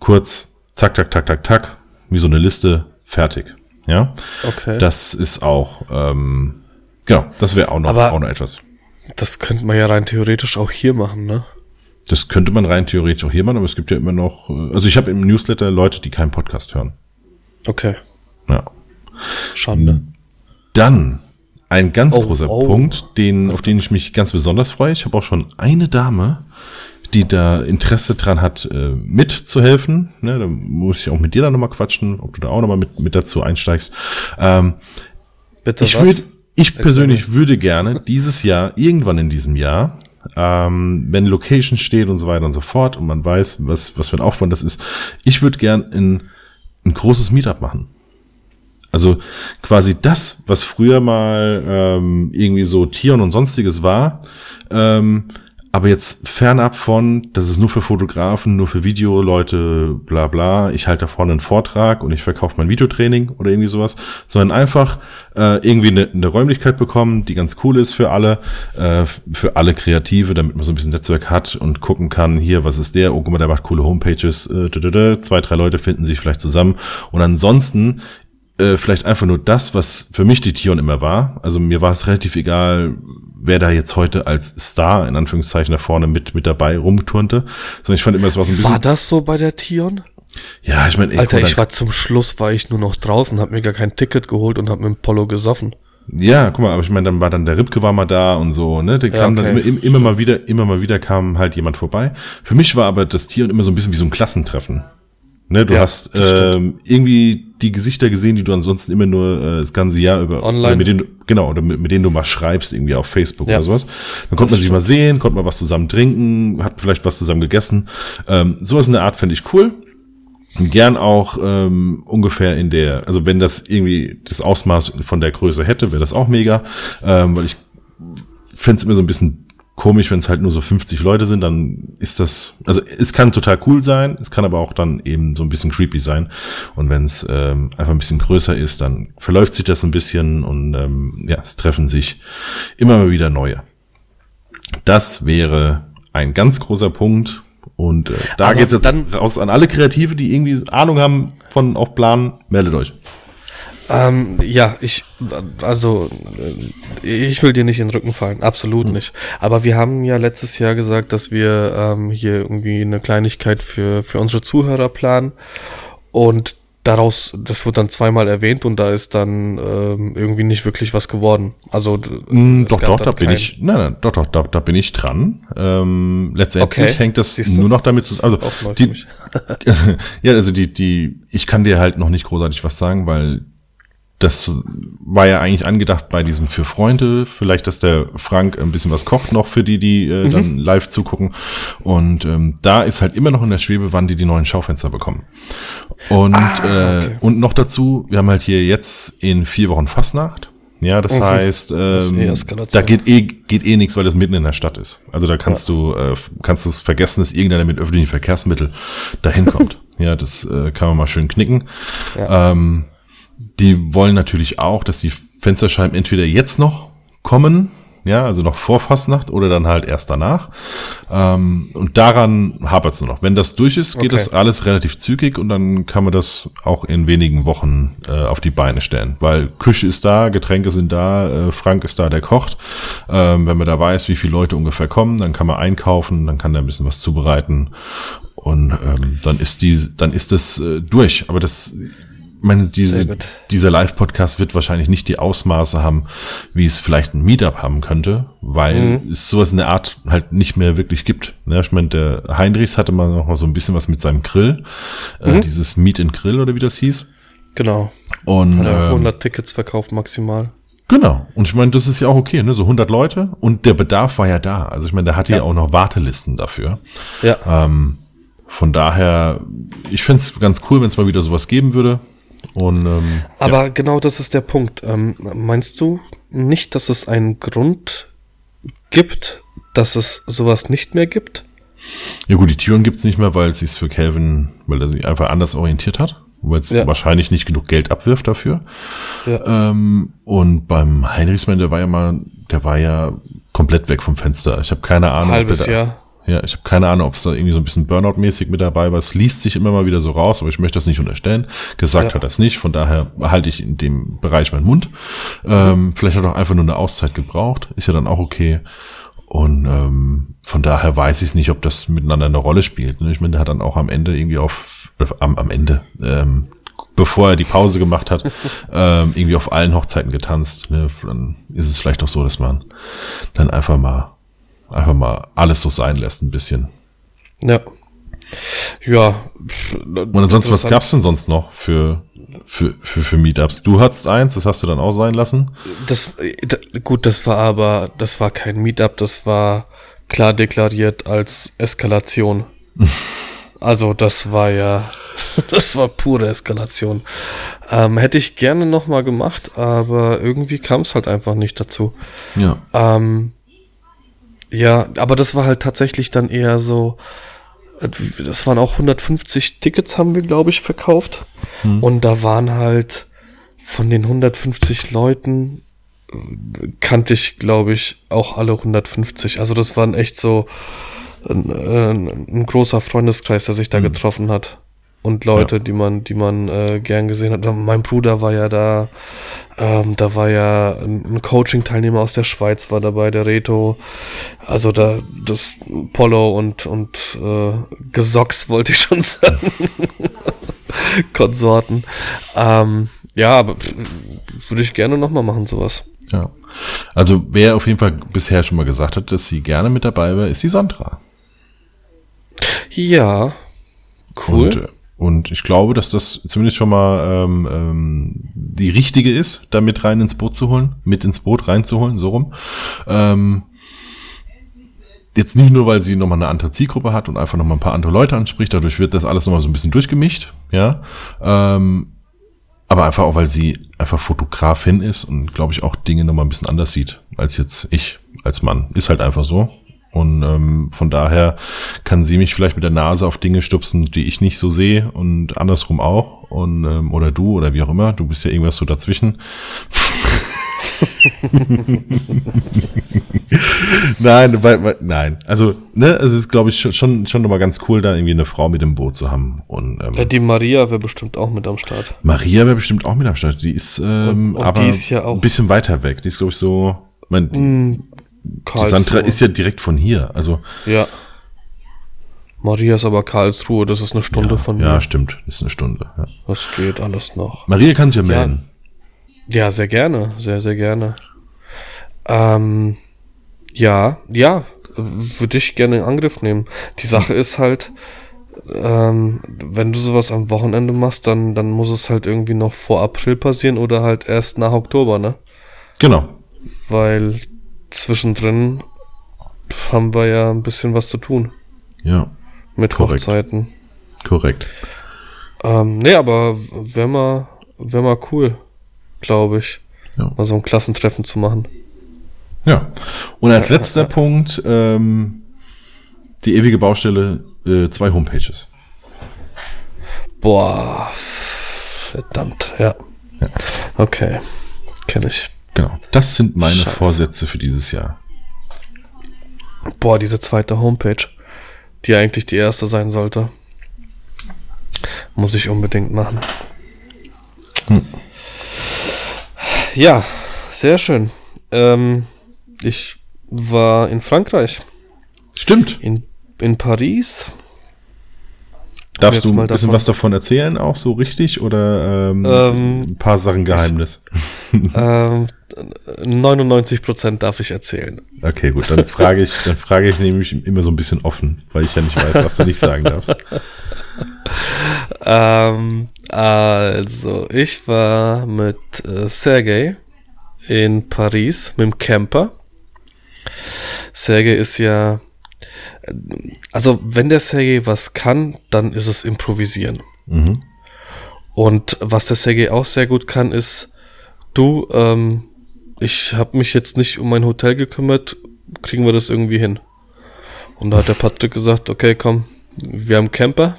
kurz, zack, tack, tack, tack, tack, wie so eine Liste, fertig. Ja. Okay. Das ist auch, ähm, genau, das wäre auch noch, Aber auch noch etwas. Das könnte man ja rein theoretisch auch hier machen, ne? Das könnte man rein theoretisch auch hier machen, aber es gibt ja immer noch, äh, also ich habe im Newsletter Leute, die keinen Podcast hören. Okay. Ja. Schande. Dann ein ganz Oh, großer oh. Punkt, den, auf den ich mich ganz besonders freue. Ich habe auch schon eine Dame, die da Interesse dran hat, äh, mitzuhelfen. Ne, da muss ich auch mit dir dann nochmal quatschen, ob du da auch nochmal mit, mit dazu einsteigst. Ähm, Bitte ich was? würde, ich persönlich würde gerne dieses Jahr, irgendwann in diesem Jahr, ähm, wenn Location steht und so weiter und so fort und man weiß, was, was für ein Aufwand das ist, ich würde gern ein, ein großes Meetup machen. Also quasi das, was früher mal ähm, irgendwie so Tion und sonstiges war, ähm, aber jetzt fernab von, das ist nur für Fotografen, nur für Videoleute, bla bla, ich halte da vorne einen Vortrag und ich verkaufe mein Videotraining oder irgendwie sowas, sondern einfach äh, irgendwie eine, eine Räumlichkeit bekommen, die ganz cool ist für alle, äh, für alle Kreative, damit man so ein bisschen Netzwerk hat und gucken kann, hier, was ist der, oh guck mal, der macht coole Homepages, äh, zwei, drei Leute finden sich vielleicht zusammen. Und ansonsten äh, vielleicht einfach nur das, was für mich die Tion immer war. Also mir war es relativ egal, wer da jetzt heute als Star in Anführungszeichen da vorne mit mit dabei rumturnte, sondern ich fand immer, es war so ein bisschen. War das so bei der Tion? ja, ich meine, Alter, ich war zum Schluss, war ich nur noch draußen, hab mir gar kein Ticket geholt und hab mit dem Polo gesoffen. Ja, guck mal, aber ich meine, dann war dann der Ripke war mal da und so, ne? Der Ja, kam dann okay, immer, immer mal wieder, immer mal wieder kam halt jemand vorbei. Für mich war aber das Tier immer so ein bisschen wie so ein Klassentreffen. Ne, du Ja, hast stimmt. ähm, irgendwie die Gesichter gesehen, die du ansonsten immer nur äh, das ganze Jahr über Online. Mit denen, genau, oder mit, mit denen du mal schreibst, irgendwie auf Facebook Ja. oder sowas. Dann konnte man sich mal sehen, konnte man was zusammen trinken, hat vielleicht was zusammen gegessen. Ähm, sowas in der Art fände ich cool. Gern auch ähm, ungefähr in der, also wenn das irgendwie das Ausmaß von der Größe hätte, wäre das auch mega, ähm, weil ich fände es immer so ein bisschen komisch, wenn es halt nur so 50 Leute sind, dann ist das, also es kann total cool sein, es kann aber auch dann eben so ein bisschen creepy sein. Und wenn es ähm, einfach ein bisschen größer ist, dann verläuft sich das ein bisschen und ähm, ja, es treffen sich immer mal wieder neue. Das wäre ein ganz großer Punkt. Und äh, da Aber geht's jetzt dann- raus an alle Kreative, die irgendwie Ahnung haben von auch Planen, meldet euch. Ähm, ja, ich, also, äh, ich will dir nicht in den Rücken fallen, absolut Hm. nicht. Aber wir haben ja letztes Jahr gesagt, dass wir ähm, hier irgendwie eine Kleinigkeit für, für unsere Zuhörer planen. Und daraus, das wird dann zweimal erwähnt und da ist dann ähm, irgendwie nicht wirklich was geworden. Also, Mm, doch, doch, da bin ich, nein, nein, doch, doch, da, da bin ich dran. Ähm, letztendlich Okay, hängt das siehst du. nur noch damit zusammen. Also, die, ja, also die, die, ich kann dir halt noch nicht großartig was sagen, weil das war ja eigentlich angedacht bei diesem für Freunde, vielleicht, dass der Frank ein bisschen was kocht noch für die, die äh, Mhm. dann live zugucken. Und ähm, da ist halt immer noch in der Schwebe, wann die die neuen Schaufenster bekommen. Und, Ah, äh, und noch dazu, wir haben halt hier jetzt in vier Wochen Fastnacht. Ja, das heißt, ist eh ähm, Eskalation. da geht eh, geht eh nichts, weil das mitten in der Stadt ist. Also da kannst du, äh, kannst du es vergessen, dass irgendeiner mit öffentlichen Verkehrsmitteln dahin kommt. ja, das äh, kann man mal schön knicken. Ja. Ähm, die wollen natürlich auch, dass die Fensterscheiben entweder jetzt noch kommen, ja, also noch vor Fastnacht oder dann halt erst danach. Ähm, und daran hapert es nur noch. Wenn das durch ist, geht okay. das alles relativ zügig und dann kann man das auch in wenigen Wochen äh, auf die Beine stellen. Weil Küche ist da, Getränke sind da, äh, Frank ist da, der kocht. Ähm, wenn man da weiß, wie viele Leute ungefähr kommen, dann kann man einkaufen, dann kann er ein bisschen was zubereiten und ähm, dann ist die, dann ist das äh, durch. Aber das meine, diese, dieser Live-Podcast wird wahrscheinlich nicht die Ausmaße haben, wie es vielleicht ein Meetup haben könnte, weil mhm. es sowas in der Art halt nicht mehr wirklich gibt. Ja, ich meine, der Heinrichs hatte mal noch mal so ein bisschen was mit seinem Grill, äh, mhm. äh, dieses Meet and Grill oder wie das hieß. Genau. Und er 100 ähm, Tickets verkauft maximal. Genau. Und ich meine, das ist ja auch okay, ne? So 100 Leute und der Bedarf war ja da. Also ich meine, der hatte ja, ja auch noch Wartelisten dafür. Ja. Ähm, von daher, ich fände es ganz cool, wenn es mal wieder sowas geben würde. Und, ähm, Aber ja. genau das ist der Punkt. Ähm, meinst du nicht, dass es einen Grund gibt, dass es sowas nicht mehr gibt? Ja gut, die Türen gibt es nicht mehr, weil es sich für Calvin, weil er sich einfach anders orientiert hat, weil es ja. wahrscheinlich nicht genug Geld abwirft dafür. Ja. Ähm, und beim Heinrichsmann, der war ja mal, der war ja komplett weg vom Fenster. Ich habe keine Ahnung. Halbes Jahr. Ja, ich habe keine Ahnung, ob es da irgendwie so ein bisschen Burnout-mäßig mit dabei war. Es liest sich immer mal wieder so raus, aber ich möchte das nicht unterstellen. Gesagt ja. hat das nicht, von daher halte ich in dem Bereich meinen Mund. Ähm, vielleicht hat er auch einfach nur eine Auszeit gebraucht, ist ja dann auch okay. Und ähm, von daher weiß ich nicht, ob das miteinander eine Rolle spielt. Ne? Ich meine, der hat dann auch am Ende irgendwie auf, äh, am, am Ende, ähm, bevor er die Pause gemacht hat, ähm, irgendwie auf allen Hochzeiten getanzt. Ne? Dann ist es vielleicht auch so, dass man dann einfach mal einfach mal alles so sein lässt, ein bisschen. Ja. Ja. Und ansonsten, was gab's denn sonst noch für, für, für, für Meetups? Du hattest eins, das hast du dann auch sein lassen? Das, gut, das war aber, das war kein Meetup, das war klar deklariert als Eskalation. also, das war ja, das war pure Eskalation. Ähm, hätte ich gerne nochmal gemacht, aber irgendwie kam es halt einfach nicht dazu. Ja. Ähm, ja, aber das war halt tatsächlich dann eher so, das waren auch 150 Tickets haben wir, glaube ich, verkauft. Hm. Und da waren halt von den 150 Leuten kannte ich, glaube ich, auch alle 150. Also das waren echt so ein, ein, ein großer Freundeskreis, der sich da hm. getroffen hat und Leute, ja. die man, die man äh, gern gesehen hat. Mein Bruder war ja da, ähm, da war ja ein Coaching-Teilnehmer aus der Schweiz war dabei, der Reto. Also da das Polo und und äh, Gesocks wollte ich schon sagen. Konsorten. Ähm, ja, aber würde ich gerne nochmal machen, sowas. Ja. Also wer auf jeden Fall bisher schon mal gesagt hat, dass sie gerne mit dabei wäre, ist die Sandra. Ja. Cool. Und, äh, und ich glaube, dass das zumindest schon mal ähm, ähm, die richtige ist, da mit rein ins Boot zu holen, mit ins Boot reinzuholen, so rum. Ähm, jetzt nicht nur, weil sie nochmal eine andere Zielgruppe hat und einfach nochmal ein paar andere Leute anspricht, dadurch wird das alles nochmal so ein bisschen durchgemischt, ja. Ähm, aber einfach auch, weil sie einfach Fotografin ist und glaube ich auch Dinge nochmal ein bisschen anders sieht als jetzt ich als Mann. Ist halt einfach so. Und ähm, von daher kann sie mich vielleicht mit der Nase auf Dinge stupsen, die ich nicht so sehe und andersrum auch. Und, ähm, oder du oder wie auch immer. Du bist ja irgendwas so dazwischen. nein, weil, weil, nein. Also, ne, es ist, glaube ich, schon, schon nochmal ganz cool, da irgendwie eine Frau mit im Boot zu haben. Und, ähm, ja, die Maria wäre bestimmt auch mit am Start. Maria wäre bestimmt auch mit am Start. Die ist, ähm, und, und aber die ist ja ein bisschen weiter weg. Die ist, glaube ich, so. Mein, mm, die Sandra ist ja direkt von hier, also. Ja. Maria ist aber Karlsruhe, das ist eine Stunde ja, von mir. Ja, stimmt, das ist eine Stunde. Ja. Das geht alles noch. Maria kann sich ja melden. Ja, ja sehr gerne, sehr, sehr gerne. Ähm, ja, ja, würde ich gerne in Angriff nehmen. Die Sache ist halt, ähm, wenn du sowas am Wochenende machst, dann, dann muss es halt irgendwie noch vor April passieren oder halt erst nach Oktober, ne? Genau. Weil zwischendrin haben wir ja ein bisschen was zu tun. Ja. Mit Korrekt. Hochzeiten. Korrekt. Ähm, nee, aber wäre mal, wär mal cool, glaube ich. Ja. Mal so ein Klassentreffen zu machen. Ja. Und als letzter Punkt, ähm, die ewige Baustelle, äh, zwei Homepages. Boah, verdammt, ja. Ja. Okay, kenne ich. Genau. Das sind meine Scheiße. Vorsätze für dieses Jahr. Boah, diese zweite Homepage, die eigentlich die erste sein sollte. Muss ich unbedingt machen. Hm. Ja, sehr schön. Ähm, ich war in Frankreich. Stimmt. In, in Paris. Darfst du ein bisschen davon, was davon erzählen, auch so richtig? Oder ähm, ähm, ein paar Sachen Geheimnis? Ähm, 99% darf ich erzählen. Okay, gut, dann frage ich, dann frage ich nämlich immer so ein bisschen offen, weil ich ja nicht weiß, was du nicht sagen darfst. ähm, also, ich war mit äh, Sergei in Paris mit dem Camper. Sergei ist ja, also wenn der Sergei was kann, dann ist es improvisieren. Mhm. Und was der Sergei auch sehr gut kann, ist, du, ähm, ich habe mich jetzt nicht um mein Hotel gekümmert, kriegen wir das irgendwie hin? Und da hat der Patrick gesagt, okay, komm, wir haben Camper,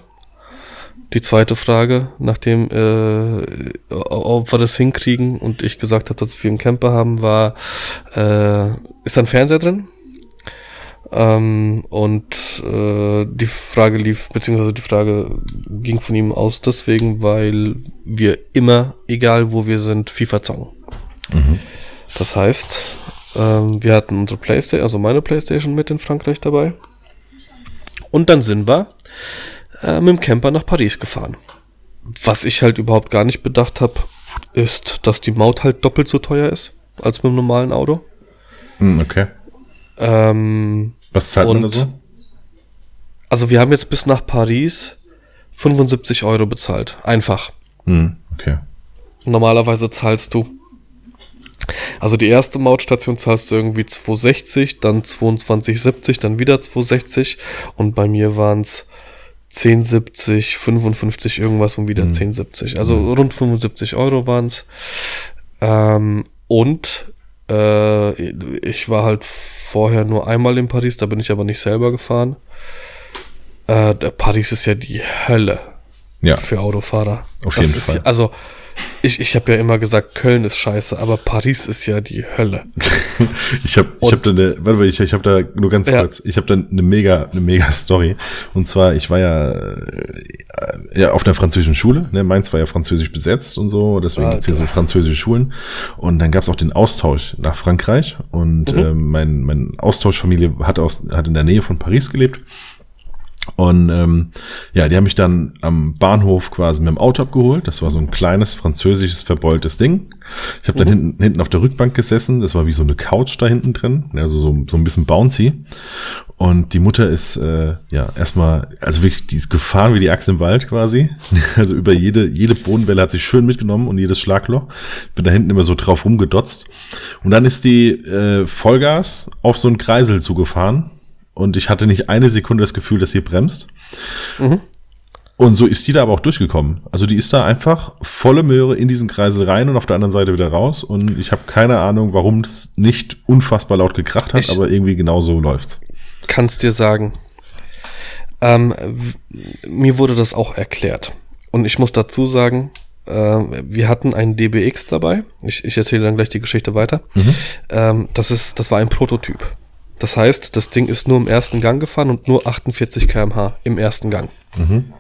die zweite Frage, nachdem äh, ob wir das hinkriegen und ich gesagt habe, dass wir einen Camper haben, war, äh, ist da ein Fernseher drin? Ähm, und äh, die Frage lief, beziehungsweise die Frage ging von ihm aus deswegen, weil wir immer, egal wo wir sind, FIFA zocken. Mhm. Das heißt, ähm, wir hatten unsere Playstation, also meine Playstation mit in Frankreich dabei. Und dann sind wir äh, mit dem Camper nach Paris gefahren. Was ich halt überhaupt gar nicht bedacht habe, ist, dass die Maut halt doppelt so teuer ist als mit einem normalen Auto. Hm, okay. Ähm, Was zahlt man da so? Also wir haben jetzt bis nach Paris 75 Euro bezahlt. Einfach. Hm, okay. Normalerweise zahlst du. Also die erste Mautstation zahlst du irgendwie 260, dann 22,70, dann wieder 260 und bei mir waren es 10,70, 55 irgendwas und wieder mhm. 10,70. Also mhm. rund 75 Euro waren es. Ähm, und äh, ich war halt vorher nur einmal in Paris, da bin ich aber nicht selber gefahren. Äh, Paris ist ja die Hölle ja. für Autofahrer. Auf das jeden Fall. Ja, also ich, ich habe ja immer gesagt, Köln ist scheiße, aber Paris ist ja die Hölle. ich habe ich hab da eine, warte mal, ich, ich habe da nur ganz ja. kurz, ich habe da eine mega, eine mega Story. Und zwar, ich war ja, äh, ja auf einer französischen Schule, ne? Mainz war ja französisch besetzt und so, deswegen Alter. gibt's hier so französische Schulen. Und dann gab's auch den Austausch nach Frankreich. Und mhm. ähm, mein, mein Austauschfamilie hat, aus, hat in der Nähe von Paris gelebt. Und ähm, ja, die haben mich dann am Bahnhof quasi mit dem Auto abgeholt. Das war so ein kleines französisches verbeultes Ding. Ich habe dann mhm. hinten, hinten auf der Rückbank gesessen. Das war wie so eine Couch da hinten drin, also so, so ein bisschen bouncy. Und die Mutter ist äh, ja erstmal, also wirklich, die ist gefahren wie die Axt im Wald quasi. Also über jede jede Bodenwelle hat sich schön mitgenommen und jedes Schlagloch. Ich bin da hinten immer so drauf rumgedotzt. Und dann ist die äh, Vollgas auf so einen Kreisel zugefahren und ich hatte nicht eine Sekunde das Gefühl, dass sie bremst. Mhm. Und so ist die da aber auch durchgekommen. Also die ist da einfach volle Möhre in diesen Kreisel rein und auf der anderen Seite wieder raus. Und ich habe keine Ahnung, warum es nicht unfassbar laut gekracht hat, ich aber irgendwie genauso läuft's. Kannst dir sagen. Ähm, mir wurde das auch erklärt. Und ich muss dazu sagen, äh, wir hatten einen DBX dabei. Ich, ich erzähle dann gleich die Geschichte weiter. Mhm. Ähm, das ist, das war ein Prototyp. Das heißt, das Ding ist nur im ersten Gang gefahren und nur 48 km/h im ersten Gang. Mhm.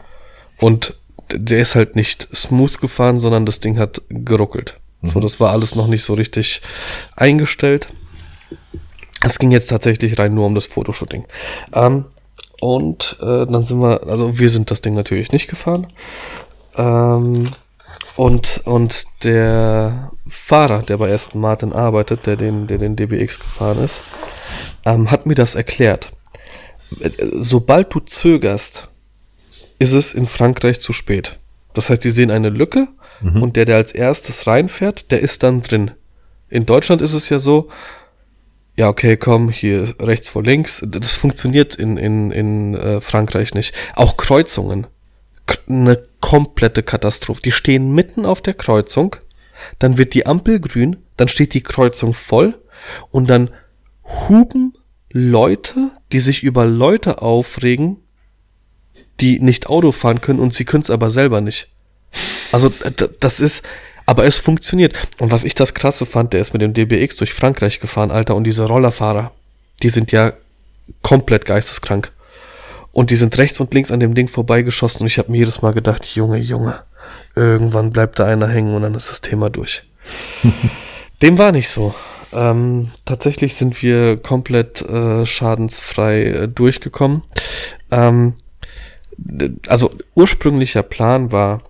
Und der ist halt nicht smooth gefahren, sondern das Ding hat geruckelt. Mhm. So, das war alles noch nicht so richtig eingestellt. Es ging jetzt tatsächlich rein nur um das Fotoshooting. Ähm, und äh, dann sind wir, also wir sind das Ding natürlich nicht gefahren. Ähm, und, und der Fahrer, der bei Aston Martin arbeitet, der den, der den DBX gefahren ist, ähm, hat mir das erklärt. Sobald du zögerst, ist es in Frankreich zu spät. Das heißt, die sehen eine Lücke mhm. und der, der als erstes reinfährt, der ist dann drin. In Deutschland ist es ja so, ja, okay, komm, hier rechts vor links. Das funktioniert in, in, in äh, Frankreich nicht. Auch Kreuzungen. Eine komplette Katastrophe. Die stehen mitten auf der Kreuzung, dann wird die Ampel grün, dann steht die Kreuzung voll und dann huben Leute, die sich über Leute aufregen, die nicht Auto fahren können und sie können es aber selber nicht. Also das ist, Aber es funktioniert. Und was ich das krasse fand, der ist mit dem DBX durch Frankreich gefahren, Alter. Und diese Rollerfahrer, die sind ja komplett geisteskrank. Und die sind rechts und links an dem Ding vorbeigeschossen. Und ich habe mir jedes Mal gedacht, Junge, Junge, irgendwann bleibt da einer hängen und dann ist das Thema durch. Dem war nicht so. Ähm, tatsächlich sind wir komplett äh, schadensfrei äh, durchgekommen. Ähm, also ursprünglicher Plan war,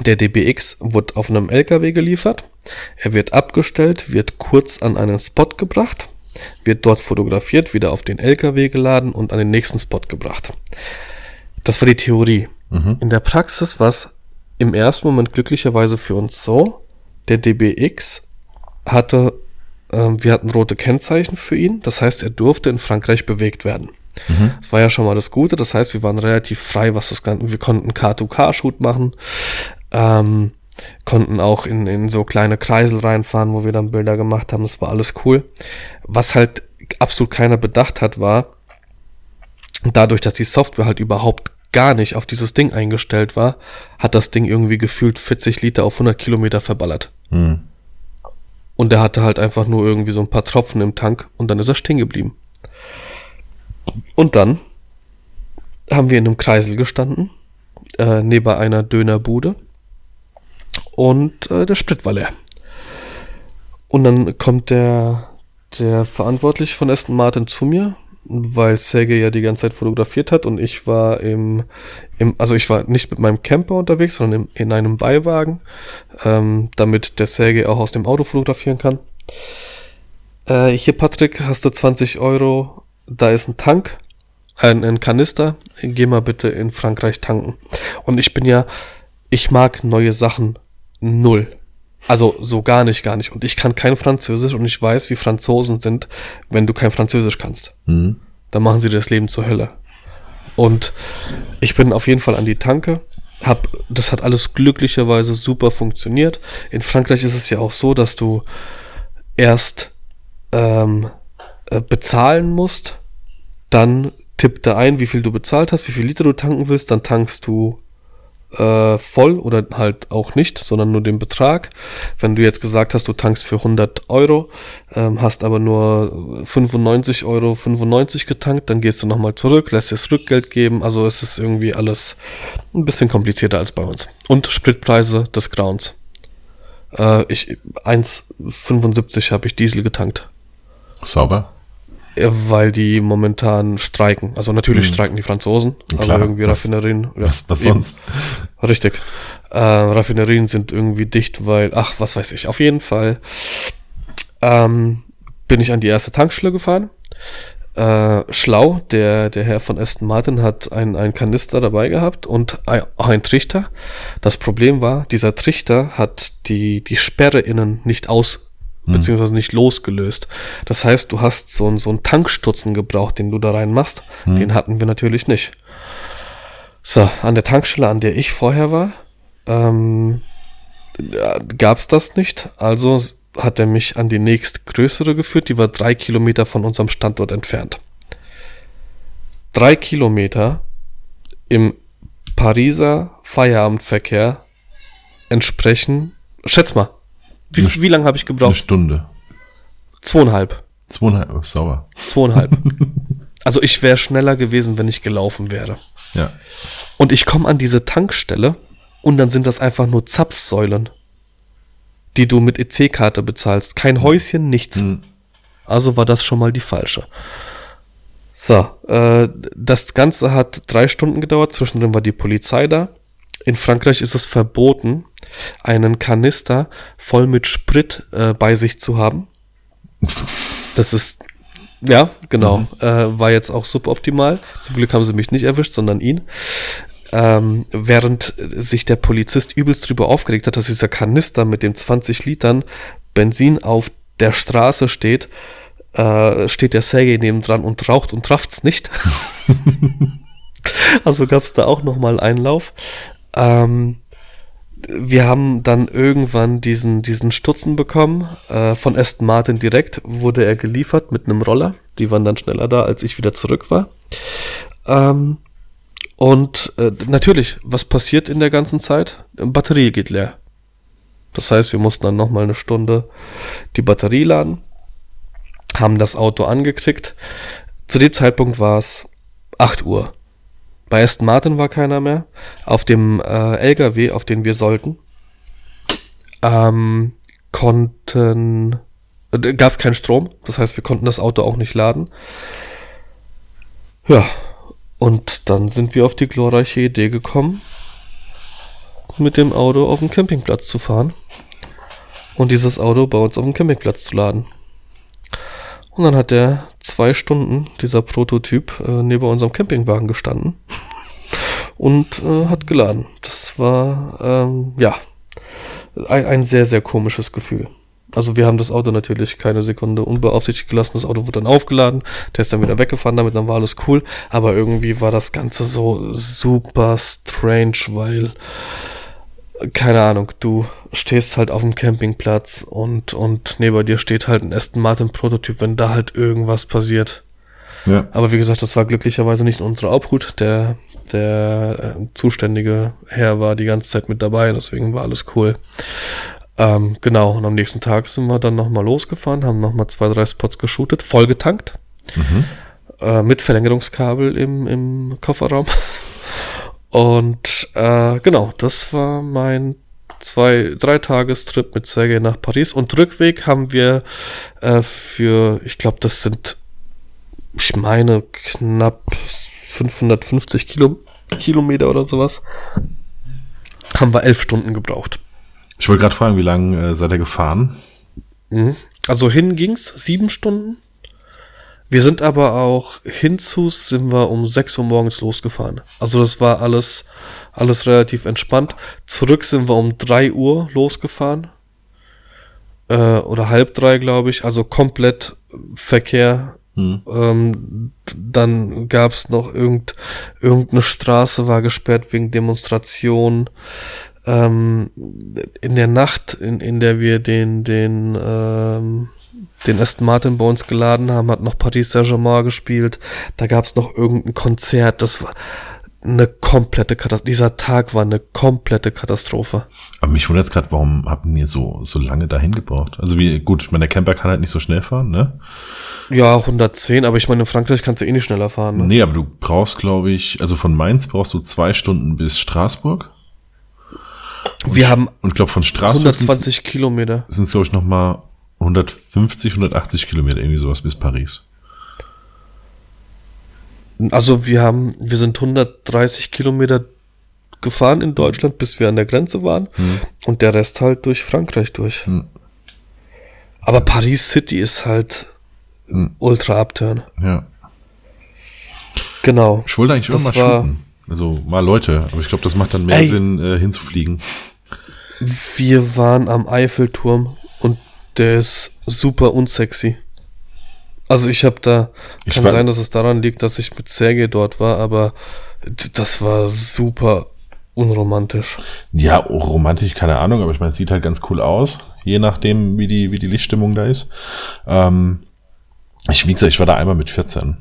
der DBX wird auf einem LKW geliefert. Er wird abgestellt, wird kurz an einen Spot gebracht, wird dort fotografiert, wieder auf den LKW geladen und an den nächsten Spot gebracht. Das war die Theorie. Mhm. In der Praxis war es im ersten Moment glücklicherweise für uns so, der DBX hatte, äh, wir hatten rote Kennzeichen für ihn, das heißt, er durfte in Frankreich bewegt werden. Mhm. Das war ja schon mal das Gute, das heißt, wir waren relativ frei, was das Ganze, wir konnten K2K-Shoot machen, ähm, konnten auch in, in so kleine Kreisel reinfahren, wo wir dann Bilder gemacht haben, das war alles cool. Was halt absolut keiner bedacht hat, war, dadurch, dass die Software halt überhaupt gar nicht auf dieses Ding eingestellt war, hat das Ding irgendwie gefühlt 40 Liter auf 100 Kilometer verballert. Mhm. Und der hatte halt einfach nur irgendwie so ein paar Tropfen im Tank und dann ist er stehen geblieben. Und dann haben wir in einem Kreisel gestanden, äh, neben einer Dönerbude und äh, der Sprit war leer. Und dann kommt der, der Verantwortliche von Aston Martin zu mir, weil Sergei ja die ganze Zeit fotografiert hat und ich war im, im also ich war nicht mit meinem Camper unterwegs, sondern im, in einem Beiwagen, ähm, damit der Sergei auch aus dem Auto fotografieren kann. Äh, hier, Patrick, hast du 20 Euro, da ist ein Tank, ein, ein Kanister, geh mal bitte in Frankreich tanken. Und ich bin ja, ich mag neue Sachen null. Also so gar nicht, gar nicht. Und ich kann kein Französisch und ich weiß, wie Franzosen sind, wenn du kein Französisch kannst. Mhm. Dann machen sie dir das Leben zur Hölle. Und ich bin auf jeden Fall an die Tanke. Hab, das hat alles glücklicherweise super funktioniert. In Frankreich ist es ja auch so, dass du erst ähm, äh, bezahlen musst, dann tippt er ein, wie viel du bezahlt hast, wie viel Liter du tanken willst, dann tankst du äh, voll oder halt auch nicht, sondern nur den Betrag. Wenn du jetzt gesagt hast, du tankst für 100 Euro, ähm, hast aber nur 95 Euro 95 getankt, dann gehst du nochmal zurück, lässt dir das Rückgeld geben. Also es ist irgendwie alles ein bisschen komplizierter als bei uns. Und Spritpreise des Grauens. Äh, ich 1,75 habe ich Diesel getankt. Sauber. Weil die momentan streiken. Also natürlich hm. streiken die Franzosen, Klar, aber irgendwie was, Raffinerien. Ja, was, was sonst? Richtig. Äh, Raffinerien sind irgendwie dicht, weil, ach, was weiß ich. Auf jeden Fall ähm, bin ich an die erste Tankstelle gefahren. Äh, schlau, der, der Herr von Aston Martin hat einen Kanister dabei gehabt und auch ein Trichter. Das Problem war, dieser Trichter hat die, die Sperre innen nicht aus. Beziehungsweise nicht losgelöst. Das heißt, du hast so, so einen Tankstutzen gebraucht, den du da reinmachst. Hm. Den hatten wir natürlich nicht. So, an der Tankstelle, an der ich vorher war, ähm, gab es das nicht. Also hat er mich an die nächstgrößere geführt, die war drei Kilometer von unserem Standort entfernt. Drei Kilometer im Pariser Feierabendverkehr entsprechen, schätz mal, wie, wie lange habe ich gebraucht? Eine Stunde. Zweieinhalb. Zweieinhalb, oh, sauer. Zweieinhalb. also ich wäre schneller gewesen, wenn ich gelaufen wäre. Ja. Und ich komme an diese Tankstelle und dann sind das einfach nur Zapfsäulen, die du mit EC-Karte bezahlst. Kein Häuschen, nichts. Mhm. Also war das schon mal die falsche. So, äh, das Ganze hat drei Stunden gedauert. Zwischendrin war die Polizei da. In Frankreich ist es verboten, einen Kanister voll mit Sprit äh, bei sich zu haben. Das ist, ja, genau, mhm. äh, war jetzt auch suboptimal. Zum Glück haben sie mich nicht erwischt, sondern ihn. Ähm, während sich der Polizist übelst drüber aufgeregt hat, dass dieser Kanister mit dem 20 Litern Benzin auf der Straße steht, äh, steht der Sergei neben dran und raucht und trafft's nicht. also gab es da auch nochmal Einlauf. Ähm, wir haben dann irgendwann diesen, diesen Stutzen bekommen. Äh, von Aston Martin direkt wurde er geliefert mit einem Roller. Die waren dann schneller da, als ich wieder zurück war. Ähm, und äh, natürlich, was passiert in der ganzen Zeit? Batterie geht leer. Das heißt, wir mussten dann nochmal eine Stunde die Batterie laden, haben das Auto angekriegt. Zu dem Zeitpunkt war es 8 Uhr. Bei Aston Martin war keiner mehr. Auf dem äh, LKW, auf den wir sollten, ähm, konnten, äh, gab es keinen Strom. Das heißt, wir konnten das Auto auch nicht laden. Ja, und dann sind wir auf die glorreiche Idee gekommen, mit dem Auto auf den Campingplatz zu fahren und dieses Auto bei uns auf dem Campingplatz zu laden. Und dann hat der zwei Stunden, dieser Prototyp, äh, neben unserem Campingwagen gestanden und äh, hat geladen. Das war, ähm, ja, ein, ein sehr, sehr komisches Gefühl. Also wir haben das Auto natürlich keine Sekunde unbeaufsichtigt gelassen. Das Auto wurde dann aufgeladen, der ist dann wieder weggefahren, damit dann war alles cool. Aber irgendwie war das Ganze so super strange, weil keine Ahnung, du stehst halt auf dem Campingplatz und, und neben dir steht halt ein Aston Martin Prototyp, wenn da halt irgendwas passiert. Ja. Aber wie gesagt, das war glücklicherweise nicht in unserer Obhut. Der, der äh, zuständige Herr war die ganze Zeit mit dabei, deswegen war alles cool. Ähm, genau, und am nächsten Tag sind wir dann nochmal losgefahren, haben nochmal zwei, drei Spots geshootet, vollgetankt. Mhm. Äh, mit Verlängerungskabel im, im Kofferraum. Und äh, genau, das war mein zwei, drei Tagestrip mit Sergei nach Paris. Und Rückweg haben wir äh, für, ich glaube, das sind, ich meine, knapp 550 Kilo, Kilometer oder sowas, haben wir elf Stunden gebraucht. Ich wollte gerade fragen, wie lange äh, seid ihr gefahren? Mhm. Also hin ging's sieben Stunden. Wir sind aber auch hinzu, sind wir um 6 Uhr morgens losgefahren. Also das war alles, alles relativ entspannt. Zurück sind wir um 3 Uhr losgefahren. Äh, oder halb drei, glaube ich. Also komplett Verkehr. Hm. Ähm, dann gab es noch irgend, irgendeine Straße war gesperrt wegen Demonstrationen. Ähm, in der Nacht, in, in der wir den, den ähm, den Aston Martin bei uns geladen haben, hat noch Paris Saint-Germain gespielt. Da gab es noch irgendein Konzert. Das war eine komplette Katastrophe. Dieser Tag war eine komplette Katastrophe. Aber mich wundert jetzt gerade, warum habt ihr so, so lange dahin gebraucht? Also wie, gut, ich meine, der Camper kann halt nicht so schnell fahren, ne? Ja, 110, aber ich meine, in Frankreich kannst du eh nicht schneller fahren. Ne? Nee, aber du brauchst, glaube ich, also von Mainz brauchst du zwei Stunden bis Straßburg. Und Wir haben und ich glaube von Straßburg 120 Kilometer. Sind es glaube ich noch mal 150, 180 Kilometer, irgendwie sowas bis Paris. Also wir haben, wir sind 130 Kilometer gefahren in Deutschland, bis wir an der Grenze waren. Hm. Und der Rest halt durch Frankreich durch. Hm. Aber Paris City ist halt hm. ultra abturn. Ja. Genau. Ich wollte eigentlich das irgendwann mal shooten. Also mal Leute, aber ich glaube, das macht dann mehr Ey, Sinn, äh, hinzufliegen. Wir waren am Eiffelturm und der ist super unsexy. Also ich habe da, ich kann sein, dass es daran liegt, dass ich mit Sergei dort war, aber das war super unromantisch. Ja, romantisch, keine Ahnung, aber ich meine, es sieht halt ganz cool aus, je nachdem, wie die, wie die Lichtstimmung da ist. Ähm, ich, wie gesagt, ich war da einmal mit 14.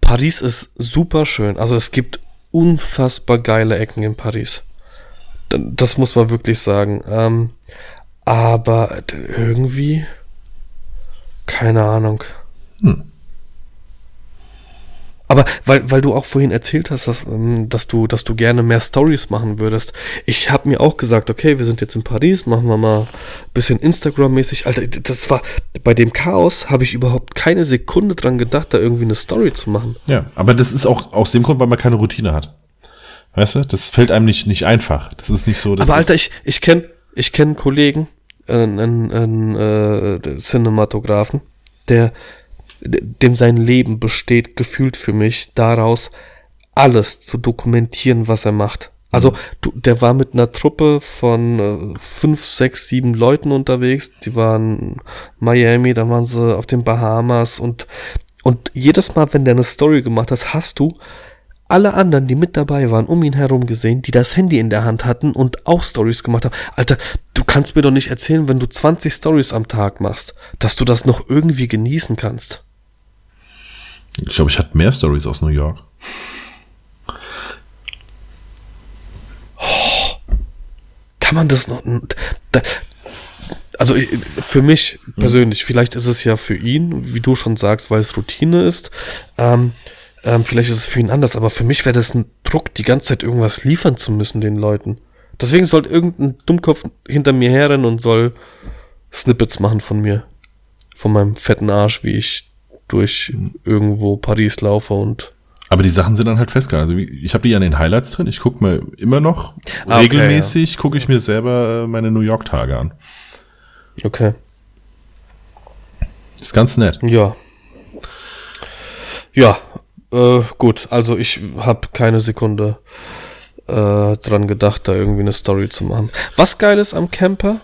Paris ist super schön. Also es gibt unfassbar geile Ecken in Paris. Das muss man wirklich sagen. Ähm, aber irgendwie, keine Ahnung. Hm. Aber weil, weil du auch vorhin erzählt hast, dass, ähm, dass, du, dass du gerne mehr Stories machen würdest. Ich habe mir auch gesagt, okay, wir sind jetzt in Paris, machen wir mal ein bisschen Instagram-mäßig. Alter, das war bei dem Chaos habe ich überhaupt keine Sekunde dran gedacht, da irgendwie eine Story zu machen. Ja, aber das ist auch aus dem Grund, weil man keine Routine hat. Weißt du, das fällt einem nicht, nicht einfach. Das ist nicht so. aber Alter, ich, ich kenne ich einen Kollegen, einen, einen, einen äh, Cinematografen, der dem sein Leben besteht, gefühlt für mich, daraus alles zu dokumentieren, was er macht. Also, du, der war mit einer Truppe von äh, fünf, sechs, sieben Leuten unterwegs. Die waren Miami, dann waren sie auf den Bahamas und, und jedes Mal, wenn der eine Story gemacht hat, hast du alle anderen, die mit dabei waren, um ihn herum gesehen, die das Handy in der Hand hatten und auch Stories gemacht haben. Alter, du kannst mir doch nicht erzählen, wenn du 20 Stories am Tag machst, dass du das noch irgendwie genießen kannst. Ich glaube, ich hatte mehr Stories aus New York. Oh, kann man das noch? Da, Also ich- für mich persönlich, vielleicht ist es ja für ihn, wie du schon sagst, weil es Routine ist. Ähm, ähm, vielleicht ist es für ihn anders, aber für mich wäre das ein Druck, die ganze Zeit irgendwas liefern zu müssen den Leuten. Deswegen soll irgendein Dummkopf hinter mir herrennen und soll Snippets machen von mir. Von meinem fetten Arsch, wie ich durch irgendwo Paris laufe und Aber die Sachen sind dann halt festgehalten. Also ich habe die ja in den Highlights drin. Ich gucke mir immer noch Ah, okay, regelmäßig, gucke ich mir selber äh, meine New York-Tage an. okay. Ist ganz nett. Ja. Ja, äh, gut. Also ich habe keine Sekunde äh, dran gedacht, da irgendwie eine Story zu machen. Was geil ist am Camper?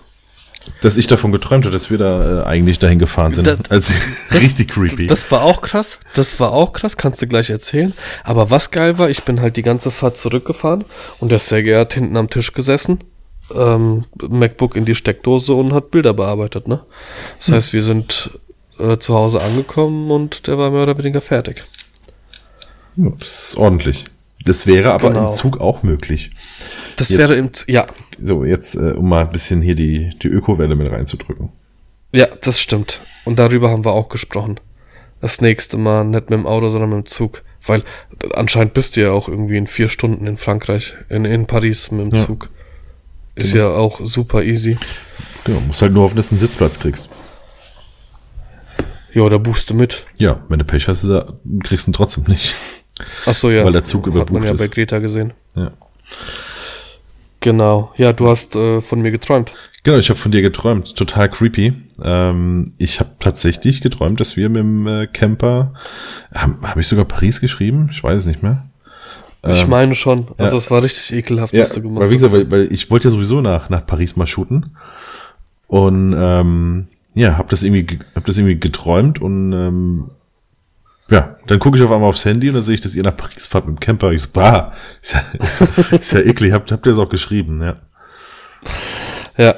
Dass ich davon geträumt habe, dass wir da äh, eigentlich dahin gefahren sind. Das- als richtig creepy. Das war auch krass. Das war auch krass, kannst du gleich erzählen. Aber was geil war, ich bin halt die ganze Fahrt zurückgefahren und der Sergei hat hinten am Tisch gesessen, ähm, MacBook in die Steckdose und hat Bilder bearbeitet, ne? Das heißt, wir sind äh, zu Hause angekommen und der war mehr oder weniger fertig. Ja, das ist ordentlich. Das wäre aber Genau. im Zug auch möglich. Das Jetzt- wäre im, Z- ja, So, jetzt, äh, um mal ein bisschen hier die, die Ökowelle mit reinzudrücken. Ja, das stimmt. Und darüber haben wir auch gesprochen. Das nächste Mal nicht mit dem Auto, sondern mit dem Zug. Weil anscheinend bist du ja auch irgendwie in vier Stunden in Frankreich, in, in Paris mit dem Ja. Zug. Ist ja auch super easy. Genau, musst halt nur hoffen, dass du einen Sitzplatz kriegst. Ja, da buchst du mit. Ja, wenn du Pech hast, kriegst du ihn trotzdem nicht. Ach so, ja. Weil der Zug Hat man überbucht ja ist. bei Greta gesehen. Ja. Genau. Ja, du hast äh, von mir geträumt. Genau, ich habe von dir geträumt. Total creepy. Ähm, ich habe tatsächlich geträumt, dass wir mit dem äh, Camper, habe hab ich sogar Paris geschrieben? Ich weiß es nicht mehr. ich meine schon. Also ja. es war richtig ekelhaft, Ja, was du gemacht weil, wie hast. gesagt, weil, weil ich wollte ja sowieso nach, nach Paris mal shooten. Und ähm, ja, habe das irgendwie ge- hab das irgendwie geträumt und ähm, ja, dann gucke ich auf einmal aufs Handy und dann sehe ich, dass ihr nach Paris fahrt mit dem Camper. Ich so, bah, ist ja, ist, ist ja eklig. Habt, habt ihr das auch geschrieben, ja. Ja.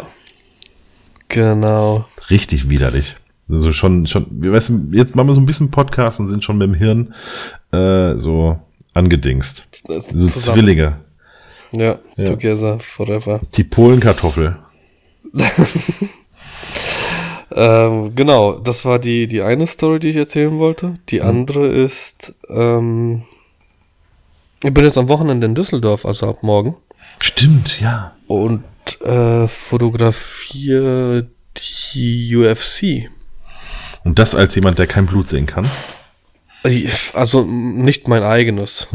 Genau. Richtig widerlich. Also schon, schon, wir wissen, jetzt machen wir so ein bisschen Podcast und sind schon mit dem Hirn äh, so angedingst. So Zusammen. Zwillinge. Ja, Ja. together forever. Die Polenkartoffel. Ähm, genau, das war die, die eine Story, die ich erzählen wollte. Die andere ist, ähm, ich bin jetzt am Wochenende in Düsseldorf, also ab morgen, Stimmt, ja. und äh, fotografiere die UFC. Und das als jemand, der kein Blut sehen kann. Ich- Also nicht mein eigenes.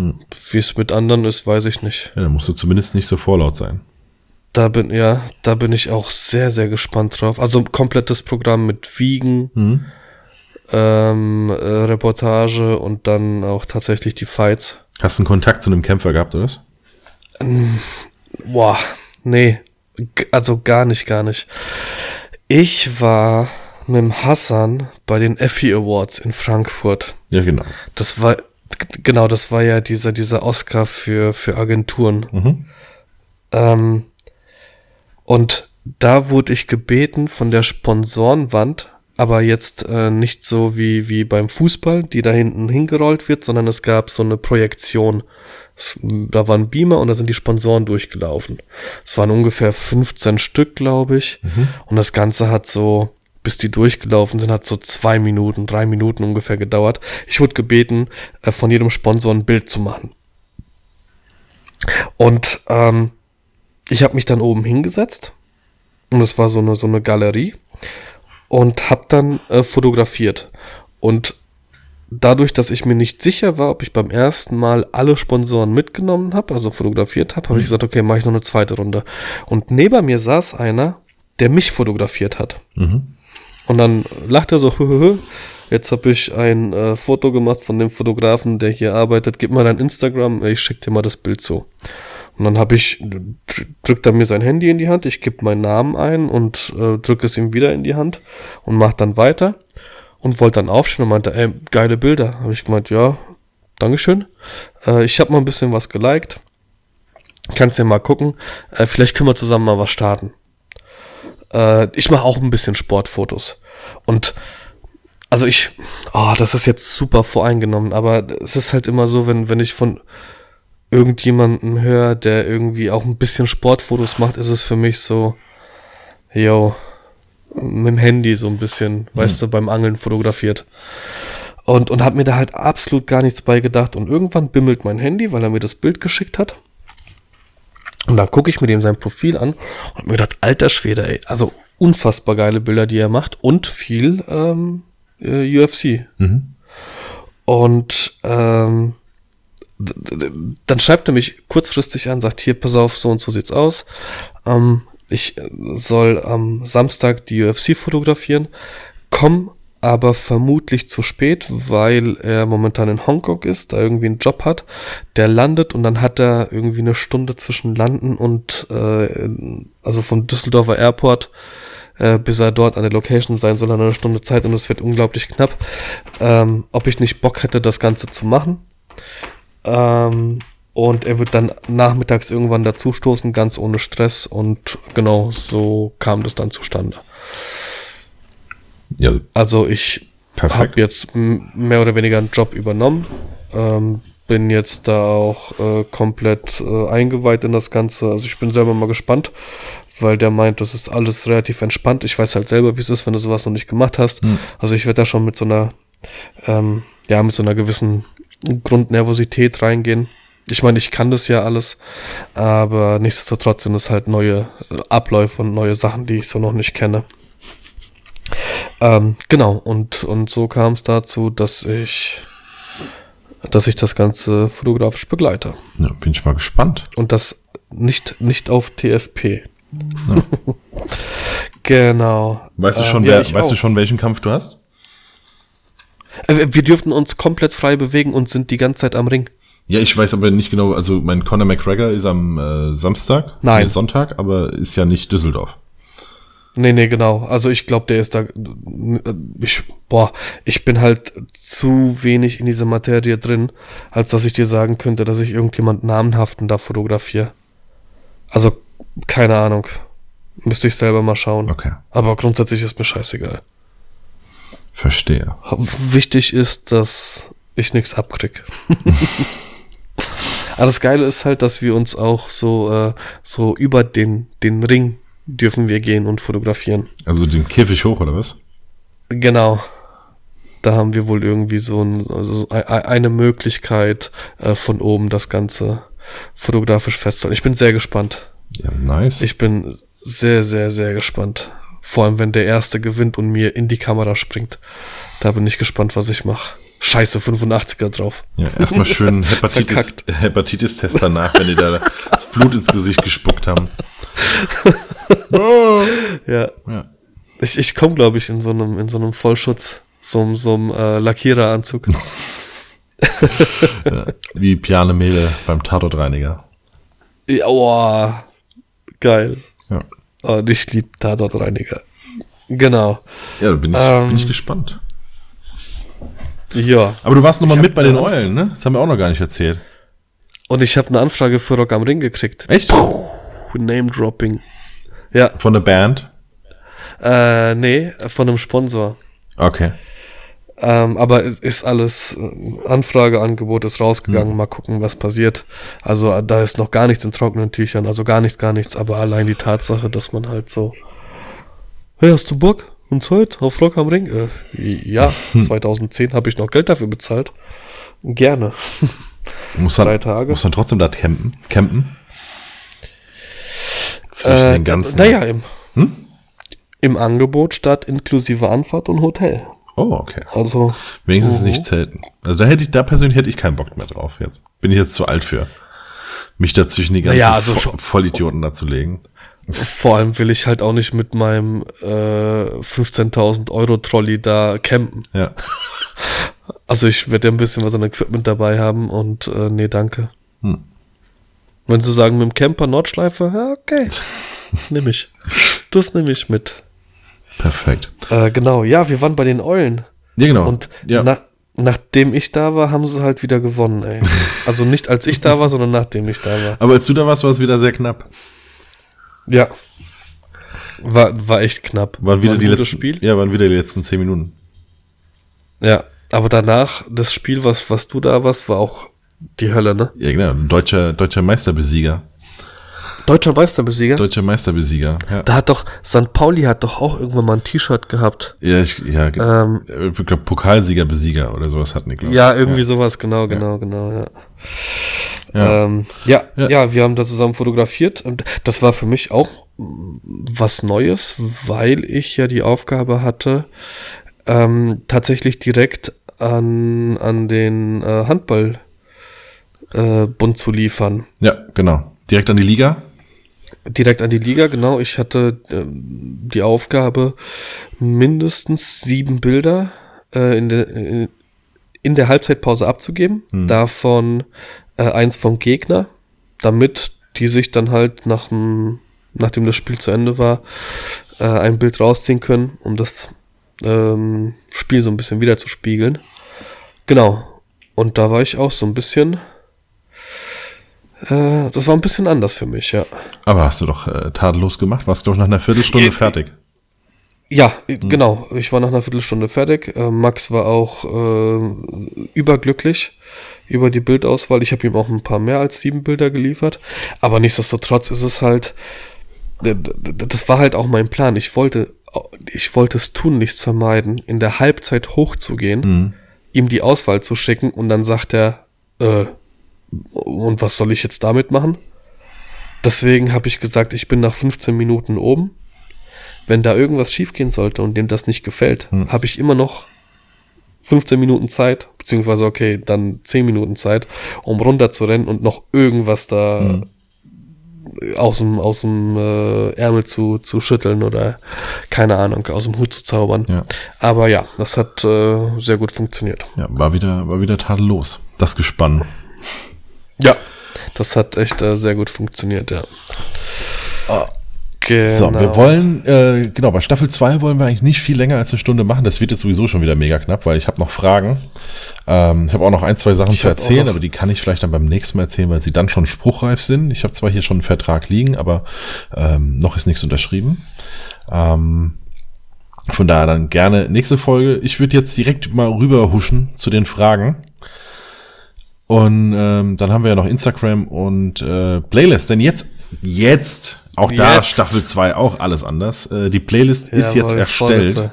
Wie es mit anderen ist, weiß ich nicht. Ja, dann musst du zumindest nicht so vorlaut sein. Da bin, ja, da bin ich auch sehr, sehr gespannt drauf. Also komplettes Programm mit Wiegen, Mhm. ähm, äh, Reportage und dann auch tatsächlich die Fights. Hast du einen Kontakt zu einem Kämpfer gehabt, oder? was? Boah, nee, also gar nicht, gar nicht. Ich war mit dem Hassan bei den Effie Awards in Frankfurt. Ja, genau. Das war, genau, das war ja dieser, dieser Oscar für, für Agenturen. Mhm. Ähm, und da wurde ich gebeten von der Sponsorenwand, aber jetzt äh, nicht so wie, wie beim Fußball, die da hinten hingerollt wird, sondern es gab so eine Projektion. Es, da war ein Beamer und da sind die Sponsoren durchgelaufen. Es waren ungefähr 15 Stück, glaube ich. Und das Ganze hat so, bis die durchgelaufen sind, hat so zwei Minuten, drei Minuten ungefähr gedauert. Ich wurde gebeten, äh, von jedem Sponsor ein Bild zu machen. Und ähm, ich habe mich dann oben hingesetzt und es war so eine so eine Galerie und habe dann äh, fotografiert und dadurch, dass ich mir nicht sicher war, ob ich beim ersten Mal alle Sponsoren mitgenommen habe, also fotografiert habe, habe ich gesagt, okay, mache ich noch eine zweite Runde. Und neben mir saß einer, der mich fotografiert hat. Und dann lacht er so, "Hühühü, jetzt habe ich ein äh, Foto gemacht von dem Fotografen, der hier arbeitet, gib mal dein Instagram, ich schick dir mal das Bild zu. Und dann habe ich, dr- drückt er mir sein Handy in die Hand, ich gebe meinen Namen ein und äh, drücke es ihm wieder in die Hand und mache dann weiter und wollte dann aufstehen und meinte, ey, geile Bilder. Habe ich gemeint, ja, Dankeschön. Äh, ich habe mal ein bisschen was geliked. Kannst ja mal gucken. Äh, vielleicht können wir zusammen mal was starten. Äh, ich mache auch ein bisschen Sportfotos. Und also ich, oh, das ist jetzt super voreingenommen, aber es ist halt immer so, wenn, wenn ich von irgendjemanden höre, der irgendwie auch ein bisschen Sportfotos macht, ist es für mich so, yo, mit dem Handy so ein bisschen, weißt du, beim Angeln fotografiert. Und, und hat mir da halt absolut gar nichts bei gedacht. Und irgendwann bimmelt mein Handy, weil er mir das Bild geschickt hat. Und dann gucke ich mir dem sein Profil an und hab mir gedacht, alter Schwede, ey, also unfassbar geile Bilder, die er macht und viel ähm, äh, UFC. Und ähm, dann schreibt er mich kurzfristig an, sagt, hier, pass auf, so und so sieht's aus. Ähm, ich äh, soll am Samstag die UFC fotografieren, komm aber vermutlich zu spät, weil er momentan in Hongkong ist, da irgendwie einen Job hat. Der landet und dann hat er irgendwie eine Stunde zwischen Landen und äh, also vom Düsseldorfer Airport äh, bis er dort an der Location sein soll, eine Stunde Zeit und es wird unglaublich knapp. Ähm, ob ich nicht Bock hätte, das Ganze zu machen. Ähm, und er wird dann nachmittags irgendwann dazustoßen, ganz ohne Stress. Und genau so kam das dann zustande. Ja, Also ich habe jetzt mehr oder weniger einen Job übernommen. Ähm, bin jetzt da auch äh, komplett äh, eingeweiht in das Ganze. Also ich bin selber mal gespannt, weil der meint, das ist alles relativ entspannt. Ich weiß halt selber, wie es ist, wenn du sowas noch nicht gemacht hast. Also ich werde da schon mit so einer, ähm, ja, mit so einer gewissen Grundnervosität reingehen. Ich meine, ich kann das ja alles, aber nichtsdestotrotz sind es halt neue äh, Abläufe und neue Sachen, die ich so noch nicht kenne. Ähm, genau, und, und so kam es dazu, dass ich, dass ich das Ganze fotografisch begleite. ja, bin ich mal gespannt. Und das nicht, nicht auf TFP. genau. Weißt du Ähm, schon, ja, wer, ich weißt du schon, welchen Kampf du hast? Äh, Wir dürften uns komplett frei bewegen und sind die ganze Zeit am Ring. Ja, ich weiß aber nicht genau, also mein Conor McGregor ist am äh, Samstag, Nein. nee, Sonntag, aber ist ja nicht Düsseldorf. Nee, nee, genau. Also ich glaube, der ist da. Ich, boah, ich bin halt zu wenig in dieser Materie drin, als dass ich dir sagen könnte, dass ich irgendjemand namenhaften da fotografiere. Also, keine Ahnung. Müsste ich selber mal schauen. Okay, Aber grundsätzlich ist mir scheißegal. Verstehe. Wichtig ist, dass ich nichts abkrieg. Aber das Geile ist halt, dass wir uns auch so, äh, so über den, den Ring dürfen wir gehen und fotografieren. Also den Käfig hoch, oder was? Genau. Da haben wir wohl irgendwie so ein, also eine Möglichkeit, äh, von oben das Ganze fotografisch festzuhalten. Ich bin sehr gespannt. Ja, nice. Ich bin sehr, sehr, sehr gespannt. Vor allem, wenn der Erste gewinnt und mir in die Kamera springt. Da bin ich gespannt, was ich mache. Scheiße, 85er drauf. ja, erstmal schön Hepatitis. Hepatitis-Test danach, wenn die da das Blut ins Gesicht gespuckt haben. Ja. Ja. Ich, ich komme, glaube ich, in so einem, in so einem Vollschutz, so, einem- so einem äh, Lackiereranzug. ja. Wie Piane Mehle beim Tatortreiniger. Ja, oh, geil. Ja. Und ich liebe Tatortreiniger. Genau. Ja, da bin ich, Ähm. bin ich gespannt. Ja. Aber du warst noch mal Ich mit bei den Eulen, ne? Das haben wir auch noch gar nicht erzählt. Und ich habe eine Anfrage für Rock am Ring gekriegt. Echt? Name Dropping. Ja, Von der Band? äh, nee, von einem Sponsor. Okay. Ähm, aber ist alles, äh, Anfrageangebot ist rausgegangen, mal gucken, was passiert. Also äh, da ist noch gar nichts in trockenen Tüchern, also gar nichts, gar nichts, aber allein die Tatsache, dass man halt so, hey, hast du Bock? Und heute auf Rock am Ring? Äh, ja, 2010 habe ich noch Geld dafür bezahlt. Gerne. Muss dann, Drei Tage. Muss dann trotzdem da campen? Campen? Zwischen Äh, den ganzen. Naja, im, im Angebot statt inklusive Anfahrt und Hotel. Oh, okay. Also, Wenigstens Mhm. nicht zelten. Also da hätte ich, da persönlich hätte ich keinen Bock mehr drauf jetzt. Bin ich jetzt zu alt für. Mich dazwischen die ganzen Naja, also Vo Vollidioten dazu legen. vor allem will ich halt auch nicht mit meinem äh, 15.000 Euro Trolley da campen. Ja. Also ich werde ja ein bisschen was an Equipment dabei haben und äh, nee, danke. Hm. Wenn sie sagen, mit dem Camper Nordschleife, ja, okay. Nimm ich. Das nehme ich mit. Perfekt. Äh, genau, ja, wir waren bei den Eulen. Ja, genau. Und ja. na, nachdem ich da war, haben sie halt wieder gewonnen, ey. Also nicht als ich da war, sondern nachdem ich da war. Aber als du da warst, war es wieder sehr knapp. Ja. War, war echt knapp. Waren wieder War die letzten, Spiel. ja, waren wieder die letzten zehn Minuten. Ja, aber danach, das Spiel, was, was du da warst, war auch die Hölle, ne? Ja, genau. Ein Deutscher, deutscher Meisterbesieger. Deutscher Meisterbesieger? Deutscher Meisterbesieger, ja. Da hat doch, St. Pauli hat doch auch irgendwann mal ein T-Shirt gehabt. Ja, ich, ja, Ähm, ich glaube, Pokalsieger, Besieger oder sowas hatten die, glaube ich. Ja, irgendwie sowas, genau, genau, genau, ja. Ja. Ähm, ja, Ja. ja, wir haben da zusammen fotografiert und das war für mich auch was Neues, weil ich ja die Aufgabe hatte, ähm, tatsächlich direkt an, an den äh, Handball äh, zu liefern. Ja, genau. Direkt an die Liga. Direkt an die Liga, genau. Ich hatte ähm, die Aufgabe, mindestens sieben Bilder äh, in, der, in, in der Halbzeitpause abzugeben. Davon äh, eins vom Gegner, damit die sich dann halt nach dem, nachdem das Spiel zu Ende war, äh, ein Bild rausziehen können, um das ähm, Spiel so ein bisschen wieder zu spiegeln. Genau. Und da war ich auch so ein bisschen. Äh, das war ein bisschen anders für mich, ja. Aber hast du doch äh, tadellos gemacht. Warst, glaube ich, nach einer Viertelstunde Ja, fertig. Ja, genau. Ich war nach einer Viertelstunde fertig. Äh, Max war auch äh, überglücklich über die Bildauswahl. Ich habe ihm auch ein paar mehr als sieben Bilder geliefert. Aber nichtsdestotrotz ist es halt, das war halt auch mein Plan. Ich wollte, ich wollte es tunlichst vermeiden, in der Halbzeit hochzugehen, ihm die Auswahl zu schicken und dann sagt er, äh, und was soll ich jetzt damit machen? Deswegen habe ich gesagt, ich bin nach 15 Minuten oben. Wenn da irgendwas schiefgehen sollte und dem das nicht gefällt, habe ich immer noch 15 Minuten Zeit, beziehungsweise okay, dann 10 Minuten Zeit, um runterzurennen und noch irgendwas da aus dem, aus dem äh, Ärmel zu, zu schütteln oder keine Ahnung, aus dem Hut zu zaubern. Ja. Aber ja, das hat äh, sehr gut funktioniert. Ja, war wieder, war wieder tadellos. Das Gespann. Ja, das hat echt äh, sehr gut funktioniert, ja. Genau. So, wir wollen, äh, genau, bei Staffel 2 wollen wir eigentlich nicht viel länger als eine Stunde machen. Das wird jetzt sowieso schon wieder mega knapp, weil ich habe noch Fragen. Ähm, ich habe auch noch ein, zwei Sachen Ich zu erzählen, aber die kann ich vielleicht dann beim nächsten Mal erzählen, weil sie dann schon spruchreif sind. Ich habe zwar hier schon einen Vertrag liegen, aber ähm, noch ist nichts unterschrieben. Ähm, von daher dann gerne nächste Folge. Ich würde jetzt direkt mal rüber huschen zu den Fragen. Und ähm, dann haben wir ja noch Instagram und äh, Playlist. Denn jetzt, jetzt, auch da Jetzt. Staffel 2 auch alles anders. Äh, die Playlist ist jetzt erstellt.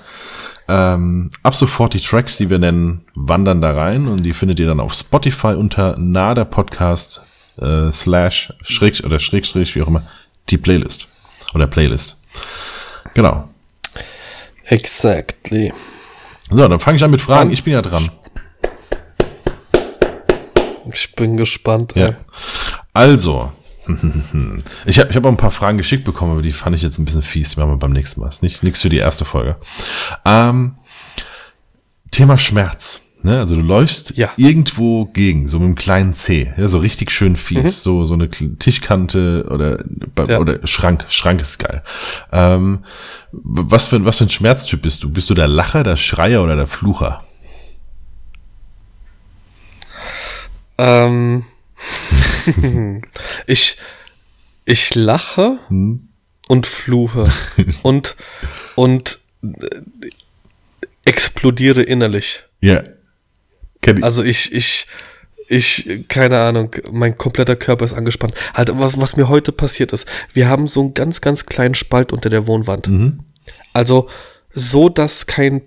Ähm, ab sofort die Tracks, die wir nennen, wandern da rein und die findet ihr dann auf Spotify unter Nader Podcast äh, slash schräg oder schräg schräg, wie auch immer, die Playlist. Oder Playlist. Genau. Exactly. So, dann fange ich an mit Fragen. Ich bin ja dran. Ich bin gespannt. Ja. ey. Also, ich habe ich hab auch ein paar Fragen geschickt bekommen, aber die fand ich jetzt ein bisschen fies. Die machen wir beim nächsten Mal. Ist Nichts, nichts für die erste Folge. Ähm, Thema Schmerz. Ne? Also du läufst Ja. irgendwo gegen, so mit einem kleinen C, ja, so richtig schön fies, so so eine Tischkante oder Ja. oder Schrank. Schrank ist geil. Ähm, was für was für ein Schmerztyp bist du? Bist du der Lacher, der Schreier oder der Flucher? Ähm, ich, ich lache und fluche und, und äh, explodiere innerlich. Ja. Kenn ich. Also ich, ich, ich, keine Ahnung, mein kompletter Körper ist angespannt. Halt, was, was mir heute passiert ist, wir haben so einen ganz, ganz kleinen Spalt unter der Wohnwand. Also so, dass kein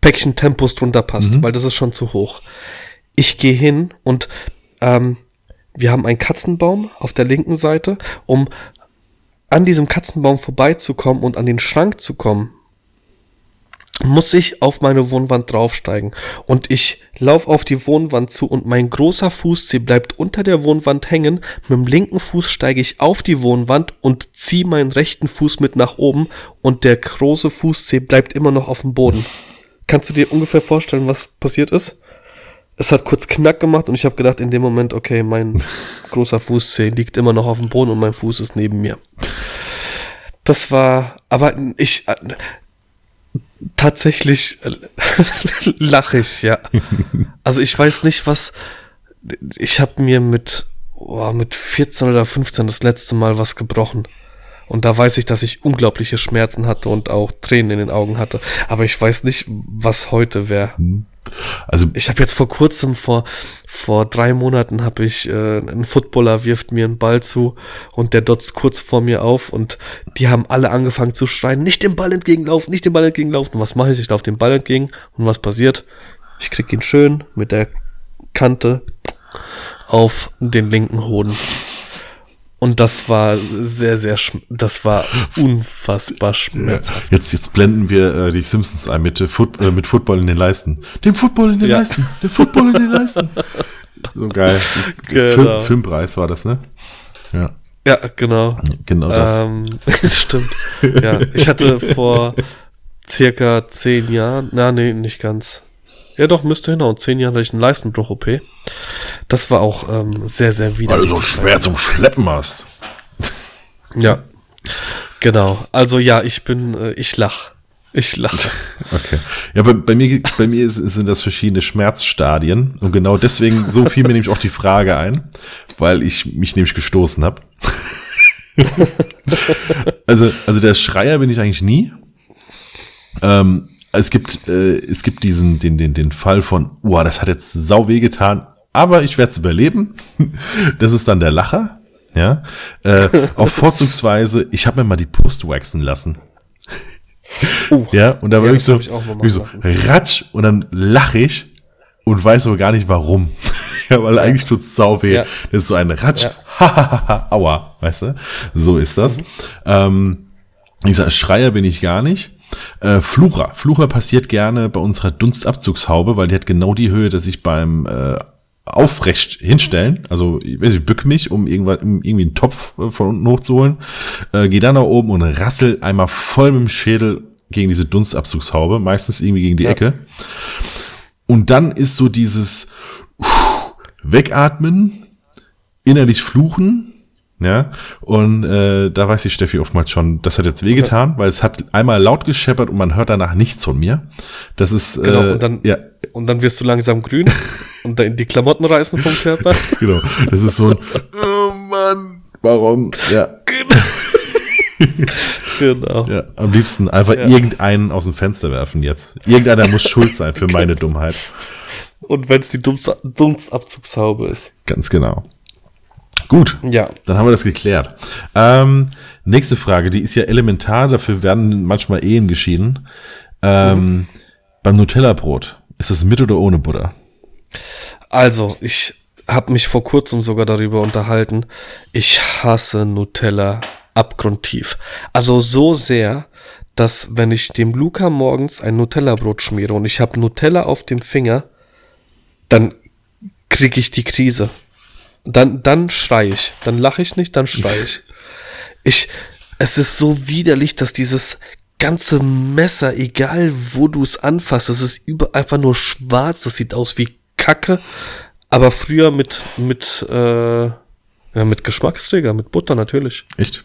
Päckchen Tempos drunter passt, weil das ist schon zu hoch. Ich gehe hin und ähm, wir haben einen Katzenbaum auf der linken Seite, um an diesem Katzenbaum vorbeizukommen und an den Schrank zu kommen, muss ich auf meine Wohnwand draufsteigen. Und ich laufe auf die Wohnwand zu und mein großer Fußzeh bleibt unter der Wohnwand hängen. Mit dem linken Fuß steige ich auf die Wohnwand und ziehe meinen rechten Fuß mit nach oben und der große Fußzeh bleibt immer noch auf dem Boden. Kannst du dir ungefähr vorstellen, was passiert ist? Es hat kurz Knack gemacht und ich habe gedacht in dem Moment, okay, mein großer Fußzeh liegt immer noch auf dem Boden und mein Fuß ist neben mir. Das war, aber ich, äh, tatsächlich äh, lache ich, ja. Also ich weiß nicht, was, ich habe mir mit, oh, mit 14 oder 15 das letzte Mal was gebrochen. Und da weiß ich, dass ich unglaubliche Schmerzen hatte und auch Tränen in den Augen hatte. Aber ich weiß nicht, was heute wäre. Also ich habe jetzt vor kurzem, vor, vor drei Monaten, habe ich äh, ein Footballer wirft mir einen Ball zu und der dotzt kurz vor mir auf und die haben alle angefangen zu schreien, nicht dem Ball entgegenlaufen, nicht dem Ball entgegenlaufen. Und was mache ich? Ich laufe dem Ball entgegen und was passiert? Ich krieg ihn schön mit der Kante auf den linken Hoden. Und das war sehr, sehr, das war unfassbar schmerzhaft. Jetzt, jetzt blenden wir äh, die Simpsons ein mit, äh, Foot, äh, mit Football in den Leisten. Den Football in den ja. Leisten. Den Football in den Leisten. So geil. Genau. Film, Filmpreis war das, ne? Ja. Ja, genau. Genau das. Ähm, stimmt. Ja, ich hatte vor circa zehn Jahren, na nee, nicht ganz. Ja, doch, müsste hinhauen. Zehn Jahre hatte ich einen Leistenbruch-OP. Das war auch ähm, sehr, sehr widerlich. Weil du so schwer zum Schleppen hast. Ja, genau. Also ja, ich bin, äh, ich lach. Ich lache. Okay. Ja, bei, bei mir, bei mir ist, sind das verschiedene Schmerzstadien. Und genau deswegen, so fiel mir nämlich auch die Frage ein, weil ich mich nämlich gestoßen habe. also, also der Schreier bin ich eigentlich nie. Ähm, es gibt, äh, es gibt diesen, den, den, den Fall von, wow, das hat jetzt sau weh getan, aber ich werde es überleben. Das ist dann der Lacher. Ja. Äh, auch vorzugsweise, ich habe mir mal die Brust waxen lassen. Uh, ja, und da war ja, ich so, ich, ich so ratsch, und dann lache ich und weiß aber gar nicht warum. ja, weil ja. eigentlich tut's sau weh. Ja. Das ist so ein Ratsch, ja. aua, weißt du? So ist das. Mhm. Ähm, ich sag, Schreier bin ich gar nicht. Äh, Flucher. Flucher passiert gerne bei unserer Dunstabzugshaube, weil die hat genau die Höhe, dass ich beim äh, aufrecht hinstellen, also ich, weiß, ich bück mich, um irgendwas, um irgendwie einen Topf äh, von unten hochzuholen, äh, gehe dann nach oben und rassel einmal voll mit dem Schädel gegen diese Dunstabzugshaube, meistens irgendwie gegen die ja. Ecke. Und dann ist so dieses Wegatmen, innerlich fluchen, ja, und äh, da weiß ich Steffi oftmals schon, das hat jetzt wehgetan, okay. weil es hat einmal laut gescheppert und man hört danach nichts von mir. Das ist genau, äh, und dann, ja. und dann wirst du langsam grün und dann die Klamotten reißen vom Körper. genau, das ist so ein Oh Mann, warum? Ja. genau. Ja, am liebsten einfach ja. irgendeinen aus dem Fenster werfen jetzt. Irgendeiner muss schuld sein für meine Dummheit. Und wenn es die Dunstabzugshaube ist. Ganz genau. Gut, ja. dann haben wir das geklärt. Ähm, nächste Frage, die ist ja elementar, dafür werden manchmal Ehen geschieden. Ähm, mhm. Beim Nutella-Brot, ist das mit oder ohne Butter? Also, ich habe mich vor kurzem sogar darüber unterhalten. Ich hasse Nutella abgrundtief. Also so sehr, dass wenn ich dem Luca morgens ein Nutella-Brot schmiere und ich habe Nutella auf dem Finger, dann kriege ich die Krise. Dann, dann schrei ich. Dann lache ich nicht, dann schrei ich. Ich, es ist so widerlich, dass dieses ganze Messer, egal wo du es anfasst, das ist über, einfach nur schwarz, das sieht aus wie Kacke, aber früher mit, mit, äh, ja, mit Geschmacksträger, mit Butter natürlich. Echt?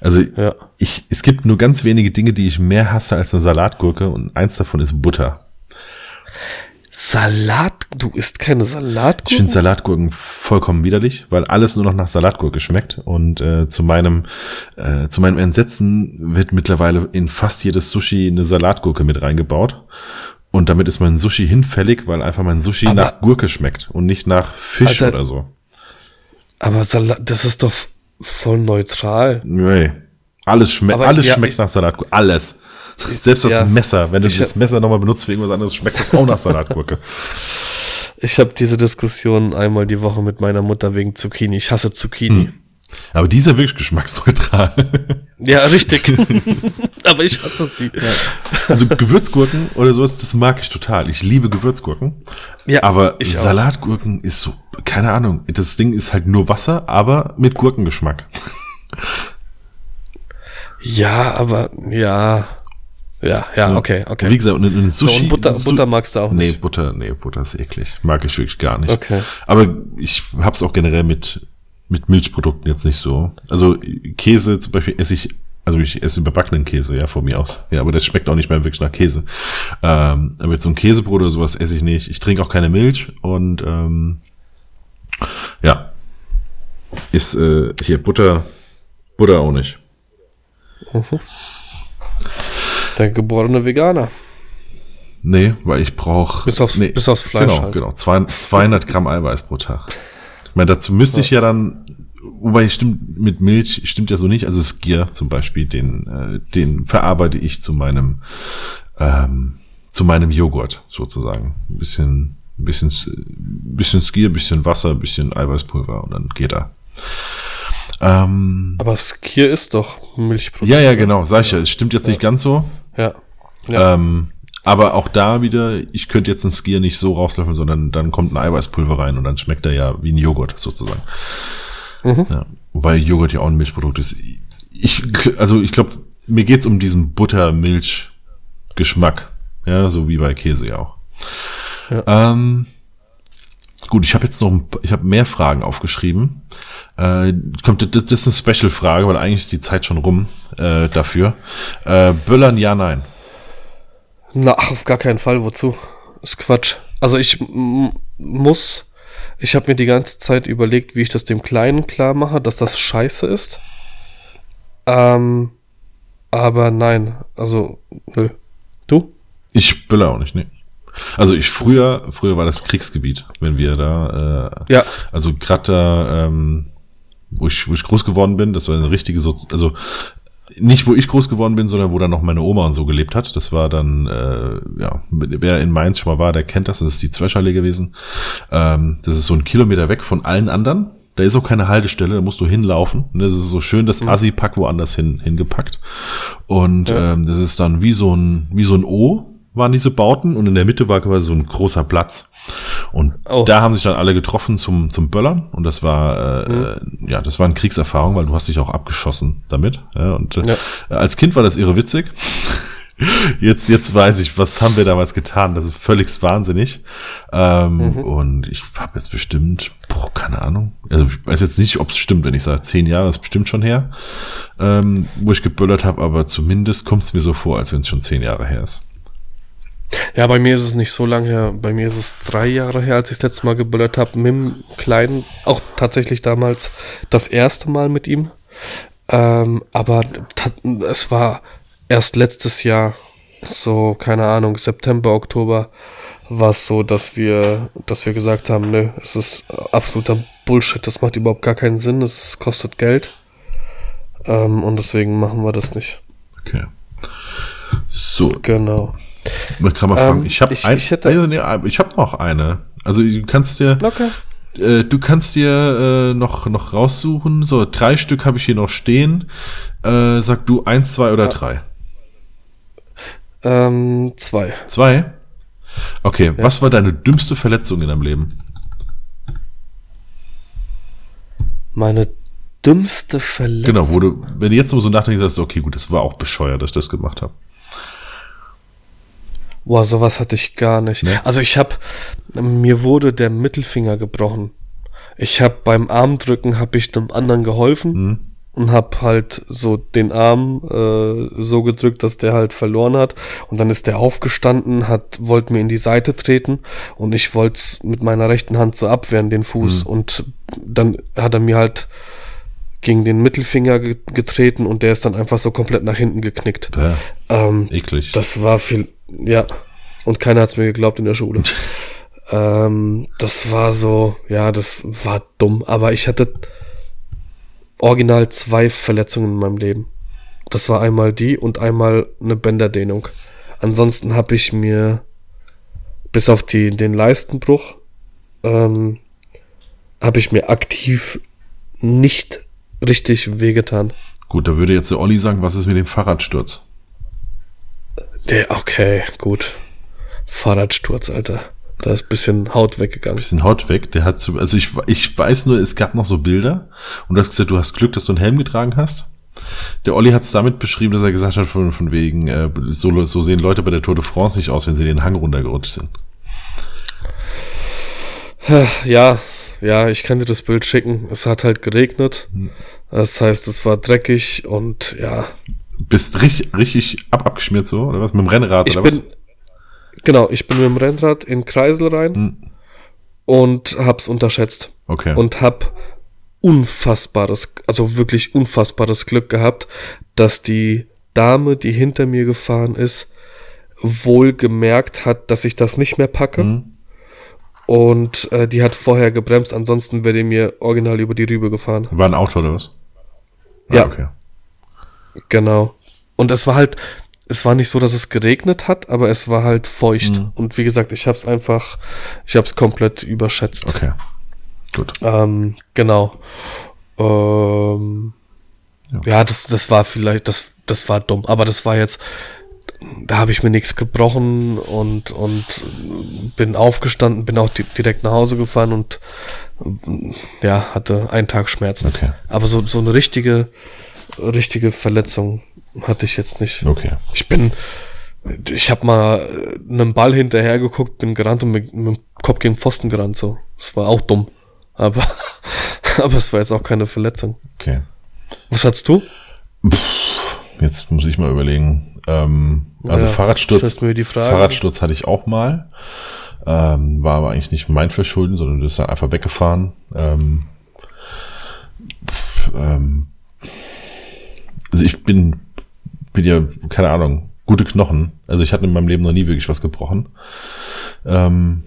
Also ja. ich, es gibt nur ganz wenige Dinge, die ich mehr hasse als eine Salatgurke und eins davon ist Butter. Salat, du isst keine Salatgurken? Ich finde Salatgurken vollkommen widerlich, weil alles nur noch nach Salatgurke schmeckt. Und äh, zu meinem äh, zu meinem Entsetzen wird mittlerweile in fast jedes Sushi eine Salatgurke mit reingebaut. Und damit ist mein Sushi hinfällig, weil einfach mein Sushi aber, nach Gurke schmeckt und nicht nach Fisch Alter, oder so. Aber Salat, das ist doch voll neutral. Nee. Alles, schme aber, alles ja, schmeckt ich, nach Salatgurke. Alles. Selbst das ja, Messer, wenn du das Messer nochmal benutzt für irgendwas anderes, schmeckt das auch nach Salatgurke. Ich habe diese Diskussion einmal die Woche mit meiner Mutter wegen Zucchini. Ich hasse Zucchini. Hm. Aber die ist ja wirklich geschmacksneutral. Ja, richtig. Aber ich hasse sie. Ja. Also Gewürzgurken oder sowas, das mag ich total. Ich liebe Gewürzgurken. Ja, aber Salatgurken auch. ist so, keine Ahnung. Das Ding ist halt nur Wasser, aber mit Gurkengeschmack. Ja, aber ja. Ja, ja, okay, okay. Wie gesagt, ein Sushi. So, und Butter, Butter magst du auch nicht? Nee, Butter, nee, Butter ist eklig. Mag ich wirklich gar nicht. Okay. Aber ich hab's auch generell mit, mit Milchprodukten jetzt nicht so. Also Käse zum Beispiel esse ich, also ich esse überbackenen Käse, ja, von mir aus. Ja, aber das schmeckt auch nicht mehr wirklich nach Käse. Ähm, aber jetzt so ein Käsebrot oder sowas esse ich nicht. Ich trinke auch keine Milch und ähm, ja. Ist äh, hier Butter, Butter auch nicht. Mhm. Der geborene Veganer. Nee, weil ich brauche. Bis aufs, nee, bis aufs Fleisch Genau, halt. genau. Zwei- 200 Gramm Eiweiß pro Tag. Ich meine, dazu müsste ich ja dann, wobei stimmt, mit Milch stimmt ja so nicht. Also Skier zum Beispiel, den, äh, den verarbeite ich zu meinem, ähm, zu meinem Joghurt sozusagen. Ein bisschen, ein bisschen, ein bisschen Skier, ein bisschen Wasser, ein bisschen Eiweißpulver und dann geht er. Ähm, Aber Skier ist doch Milchprodukt. ja, ja, genau, sag ich ja. Es stimmt jetzt nicht ganz so. Ja. ja. Ähm, aber auch da wieder, ich könnte jetzt einen Skier nicht so rauslöffeln, sondern dann kommt ein Eiweißpulver rein und dann schmeckt er ja wie ein Joghurt sozusagen. Mhm. Ja, wobei Joghurt ja auch ein Milchprodukt ist. Ich, also ich glaube, mir geht's um diesen Butter-Milch-Geschmack. Ja, so wie bei Käse ja auch. Ähm, gut, ich habe jetzt noch, ein, paar- ich habe mehr Fragen aufgeschrieben. Äh, kommt, das, das ist eine Special-Frage, weil eigentlich ist die Zeit schon rum äh, dafür. Äh, Böllern, ja, nein. Na, auf gar keinen Fall. Wozu? Ist Quatsch. Also ich muss, ich habe mir die ganze Zeit überlegt, wie ich das dem Kleinen klar mache, dass das scheiße ist. Ähm, aber nein, also nö. Du? Ich böller auch nicht, nee. Also ich früher, früher war das Kriegsgebiet, wenn wir da, äh, Ja. also gerade da, ähm, wo ich, wo ich groß geworden bin, das war eine richtige, so also nicht wo ich groß geworden bin, sondern wo dann noch meine Oma und so gelebt hat. Das war dann, äh, ja, wer in Mainz schon mal war, der kennt das, das ist die Zwetschallee gewesen. Ähm, das ist so ein Kilometer weg von allen anderen. Da ist auch keine Haltestelle, da musst du hinlaufen. Ne, Das ist so schön das Assi-Pack woanders hin, hingepackt. Und Ja. ähm, das ist dann wie so ein, wie so ein O, waren diese Bauten und in der Mitte war quasi so ein großer Platz. Und Oh. da haben sich dann alle getroffen zum, zum Böllern und das war, äh, äh, ja, das war eine Kriegserfahrung, weil du hast dich auch abgeschossen damit. Ja, und äh, Ja. als Kind war das irre witzig. Jetzt, jetzt weiß ich, was haben wir damals getan. Das ist völlig wahnsinnig. Ähm, Und ich habe jetzt bestimmt, boah, keine Ahnung. Also ich weiß jetzt nicht, ob es stimmt, wenn ich sage, zehn Jahre ist bestimmt schon her, ähm, wo ich geböllert habe, aber zumindest kommt es mir so vor, als wenn es schon zehn Jahre her ist. Ja, bei mir ist es nicht so lange her. Bei mir ist es drei Jahre her, als ich das letzte Mal geböllert habe. Mit dem Kleinen, auch tatsächlich damals das erste Mal mit ihm. Ähm, aber es war erst letztes Jahr, so, keine Ahnung, September, Oktober, war es so, dass wir, dass wir gesagt haben, nö, es ist absoluter Bullshit, das macht überhaupt gar keinen Sinn, es kostet Geld. Ähm, und deswegen machen wir das nicht. Okay. So, Genau. Man kann mal fragen. Ähm, ich habe ich- ein, ich hätte- also, nee, ich habe noch eine. Also du kannst dir, Okay. äh, du kannst dir äh, noch noch raussuchen. So drei Stück habe ich hier noch stehen. Äh, sag du eins, zwei oder drei. Ähm, zwei. Zwei. Okay. Was war deine dümmste Verletzung in deinem Leben? Meine dümmste Verletzung. Genau, wo du, wenn du jetzt nur so nachdenkst, sagst du, okay, gut, das war auch bescheuert, dass ich das gemacht habe. Boah, sowas hatte ich gar nicht. Ne? Also ich habe, mir wurde der Mittelfinger gebrochen. Ich habe beim Armdrücken habe ich dem anderen geholfen Mhm. und habe halt so den Arm äh, so gedrückt, dass der halt verloren hat. Und dann ist der aufgestanden, hat wollte mir in die Seite treten und ich wollte es mit meiner rechten Hand so abwehren den Fuß Mhm. und dann hat er mir halt gegen den Mittelfinger ge getreten und der ist dann einfach so komplett nach hinten geknickt. Ja, Ähm, eklig. das war viel, ja. Und keiner hat's mir geglaubt in der Schule. ähm, das war so, ja, das war dumm. Aber ich hatte original zwei Verletzungen in meinem Leben. Das war einmal die und einmal eine Bänderdehnung. Ansonsten habe ich mir bis auf die, den Leistenbruch ähm, habe ich mir aktiv nicht richtig wehgetan. Gut, da würde jetzt der Olli sagen, was ist mit dem Fahrradsturz? Der, okay, gut. Fahrradsturz, Alter. Da ist ein bisschen Haut weggegangen. Bisschen Haut weg. Der hat so, also ich, ich weiß nur, es gab noch so Bilder und du hast gesagt, du hast Glück, dass du einen Helm getragen hast. Der Olli hat es damit beschrieben, dass er gesagt hat, von, von wegen, äh, so, so sehen Leute bei der Tour de France nicht aus, wenn sie den Hang runtergerutscht sind. Ja, ja, ich kann dir das Bild schicken. Es hat halt geregnet. Hm. Das heißt, es war dreckig und ja. Bist richtig, richtig ab, abgeschmiert so, oder was? Mit dem Rennrad Ich oder bin, was? genau, ich bin mit dem Rennrad in Kreisel rein Hm. und hab's unterschätzt. Okay. Und hab unfassbares, also wirklich unfassbares Glück gehabt, dass die Dame, die hinter mir gefahren ist, wohl gemerkt hat, dass ich das nicht mehr packe. Mhm. Und äh, die hat vorher gebremst, ansonsten wäre die mir original über die Rübe gefahren. War ein Auto oder was? Ja. Ah, okay. Genau. Und es war halt, es war nicht so, dass es geregnet hat, aber es war halt feucht. Mhm. Und wie gesagt, ich habe es einfach, ich habe es komplett überschätzt. Okay. Gut. Ähm, genau. Ähm, Ja. ja, das, das war vielleicht, das, das war dumm, aber das war jetzt, da habe ich mir nichts gebrochen und, und bin aufgestanden, bin auch di direkt nach Hause gefahren und ja, hatte einen Tag Schmerzen. Okay. Aber so, so eine richtige, richtige Verletzung hatte ich jetzt nicht. Okay. Ich bin, ich habe mal äh, einem Ball hinterher geguckt, bin gerannt und mit, mit dem Kopf gegen den Pfosten gerannt, so. Das war auch dumm. Aber, aber es war jetzt auch keine Verletzung. Okay. Was hattest du? Jetzt muss ich mal überlegen. Ähm, also Ja, Fahrradsturz. Fahrradsturz hatte ich auch mal. Ähm, war aber eigentlich nicht mein Verschulden, sondern du bist dann einfach weggefahren. Ähm, ähm, also ich bin, bin ja, keine Ahnung, gute Knochen. Also ich hatte in meinem Leben noch nie wirklich was gebrochen. Ähm,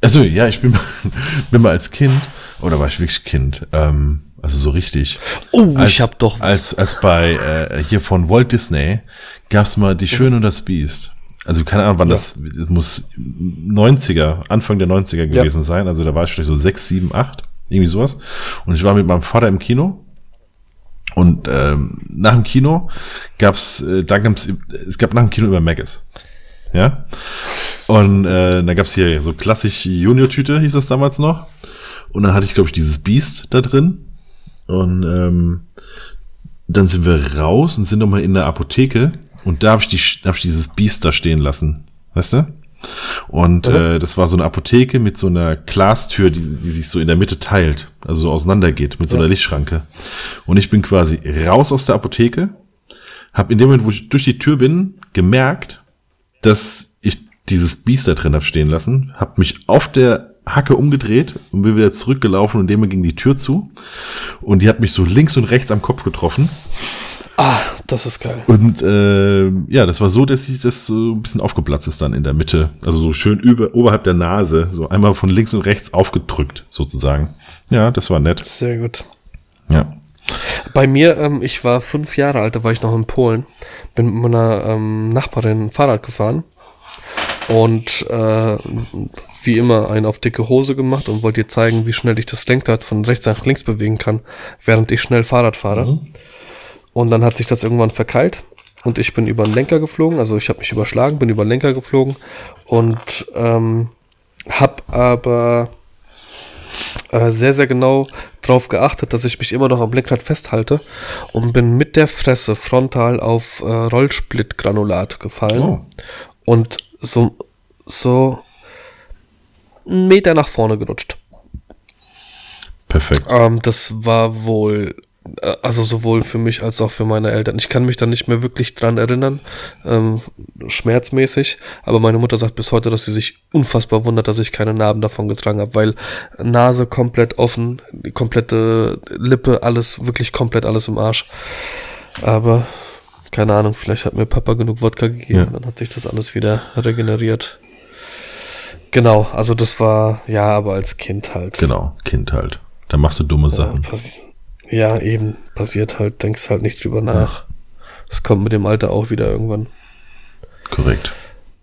also ja, ich bin, bin mal als Kind, oder war ich wirklich Kind? Ähm, also so richtig. Oh, als, ich hab doch was. Als, als bei äh, hier von Walt Disney gab's mal Die Schöne und das Biest. Also keine Ahnung, wann Ja. das, es muss 90er, Anfang der 90er gewesen sein. Also da war ich vielleicht so 6, 7, 8, irgendwie sowas. Und ich war mit meinem Vater im Kino. Und ähm, nach dem Kino gab's, äh, da gab's, es gab nach dem Kino immer Maggis. Ja. Und äh, da gab's hier so klassisch Junior-Tüte, hieß das damals noch. Und dann hatte ich, glaube ich, dieses Biest da drin. Und ähm, dann sind wir raus und sind nochmal in der Apotheke. Und da habe ich, die, hab ich dieses Biest da stehen lassen. Weißt du? Und äh, das war so eine Apotheke mit so einer Glastür, die, die sich so in der Mitte teilt, also so auseinandergeht, mit so einer Lichtschranke. Und ich bin quasi raus aus der Apotheke, habe in dem Moment, wo ich durch die Tür bin, gemerkt, dass ich dieses Biest da drin hab stehen lassen, habe mich auf der Hacke umgedreht und bin wieder zurückgelaufen und dem ging die Tür zu. Und die hat mich so links und rechts am Kopf getroffen. Ah, das ist geil. Und äh, ja, das war so, dass sich das so ein bisschen aufgeplatzt ist dann in der Mitte. Also so schön über, oberhalb der Nase, so einmal von links und rechts aufgedrückt, sozusagen. Ja, das war nett. Sehr gut. Ja. Bei mir, ähm, ich war fünf Jahre alt, da war ich noch in Polen, bin mit meiner ähm, Nachbarin Fahrrad gefahren und äh, wie immer einen auf dicke Hose gemacht und wollte ihr zeigen, wie schnell ich das Lenkrad von rechts nach links bewegen kann, während ich schnell Fahrrad fahre. Und dann hat sich das irgendwann verkeilt und ich bin über den Lenker geflogen, also ich habe mich überschlagen, bin über den Lenker geflogen und ähm, habe aber äh, sehr, sehr genau darauf geachtet, dass ich mich immer noch am Lenkrad festhalte und bin mit der Fresse frontal auf äh, Rollsplittgranulat gefallen Oh. und so, so einen Meter nach vorne gerutscht. Perfekt. Ähm, das war wohl, äh, also sowohl für mich als auch für meine Eltern. Ich kann mich da nicht mehr wirklich dran erinnern, ähm, schmerzmäßig, aber meine Mutter sagt bis heute, dass sie sich unfassbar wundert, dass ich keine Narben davon getragen habe, weil Nase komplett offen, die komplette Lippe, alles, wirklich komplett alles im Arsch. Aber keine Ahnung, vielleicht hat mir Papa genug Wodka gegeben, Ja. dann hat sich das alles wieder regeneriert. Genau, also das war, ja, aber als Kind halt. Genau, Kind halt. Da machst du dumme Ja, Sachen. ja, eben, passiert halt, denkst halt nicht drüber nach. Das kommt mit dem Alter auch wieder irgendwann. Korrekt.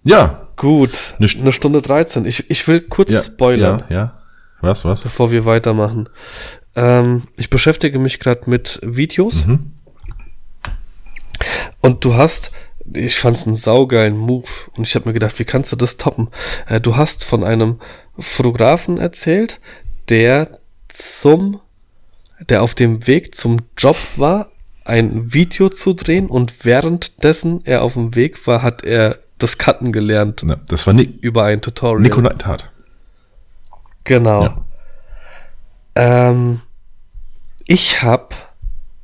Ja. Gut, Eine St- eine Stunde 13. Ich, ich will kurz ja spoilern, Ja, ja. Was, was? bevor wir weitermachen. Ähm, ich beschäftige mich gerade mit Videos. Mhm. Und du hast, ich fand's einen saugeilen Move. Und ich habe mir gedacht, wie kannst du das toppen? Äh, du hast von einem Fotografen erzählt, der zum, der auf dem Weg zum Job war, ein Video zu drehen und währenddessen er auf dem Weg war, hat er das Cutten gelernt Ja, das war Nick, über ein Tutorial. Nico Neidhardt. Genau. Ja. Ähm, ich habe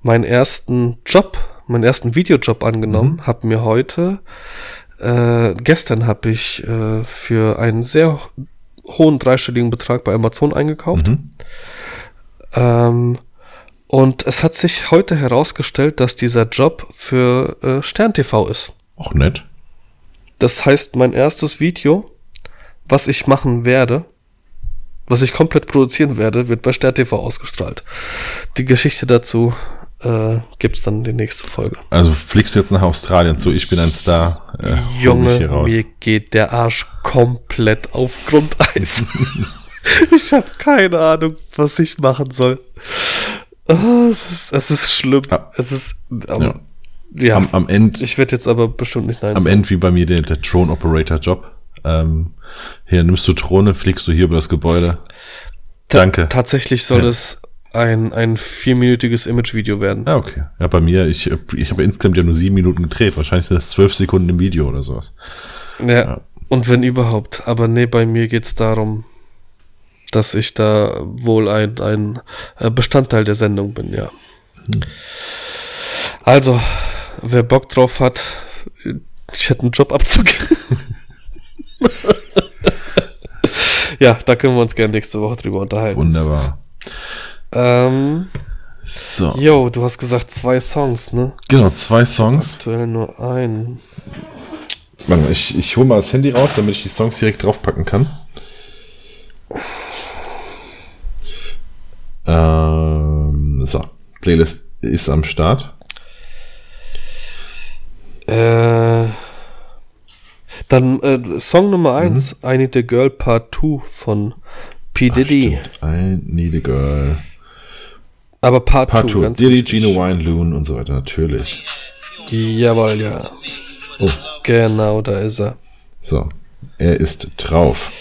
meinen ersten Job, meinen ersten Videojob angenommen, Mhm. habe mir heute, äh, gestern habe ich äh, für einen sehr ho- hohen dreistelligen Betrag bei Amazon eingekauft. Mhm. Ähm, Und es hat sich heute herausgestellt, dass dieser Job für äh, Stern TV ist. Auch nett. Das heißt, mein erstes Video, was ich machen werde, was ich komplett produzieren werde, wird bei Stern TV ausgestrahlt. Die Geschichte dazu äh, gibt's dann in die nächste Folge. Also fliegst du jetzt nach Australien zu, ich bin ein Star. Äh, Junge, raus. mir geht der Arsch komplett auf Grundeis. ich habe keine Ahnung, was ich machen soll. Ah, es, ist, es ist schlimm. Ja. Es ist. Ja. Ähm, ja. Am, am Ende ich werde jetzt aber bestimmt nicht nein am. Ende wie bei mir der, der Drone Operator Job. Ähm, hier nimmst du Drohne, fliegst du hier über das Gebäude. Ta- Danke. Tatsächlich soll Ja. es ein, ein vierminütiges Imagevideo werden. Ja, okay. Ja, bei mir, ich, ich habe insgesamt ja nur sieben Minuten gedreht. Wahrscheinlich sind das zwölf Sekunden im Video oder sowas. Ja. Ja. Und wenn überhaupt. Aber nee, bei mir geht's darum, dass ich da wohl ein, ein äh, Bestandteil der Sendung bin, ja. Also, wer Bock drauf hat, ich hätte einen Job abzugeben. ja, da können wir uns gerne nächste Woche drüber unterhalten. Wunderbar. Ähm, So. yo, du hast gesagt zwei Songs, ne? Genau, zwei Songs. Aktuell nur ein. Warte mal, ich, ich hole mal das Handy raus, damit ich die Songs direkt draufpacken kann. Ähm, so, Playlist ist am Start. Äh, dann äh, Song Nummer 1, I Need a Girl Part 2 von P. Diddy. Stimmt. I need a girl. Aber Part 2, Part 2. ganz Diddy. Gino Wine, Loon und so weiter, natürlich. Jawohl, ja. Oh, Genau, da ist er. so. Er ist drauf.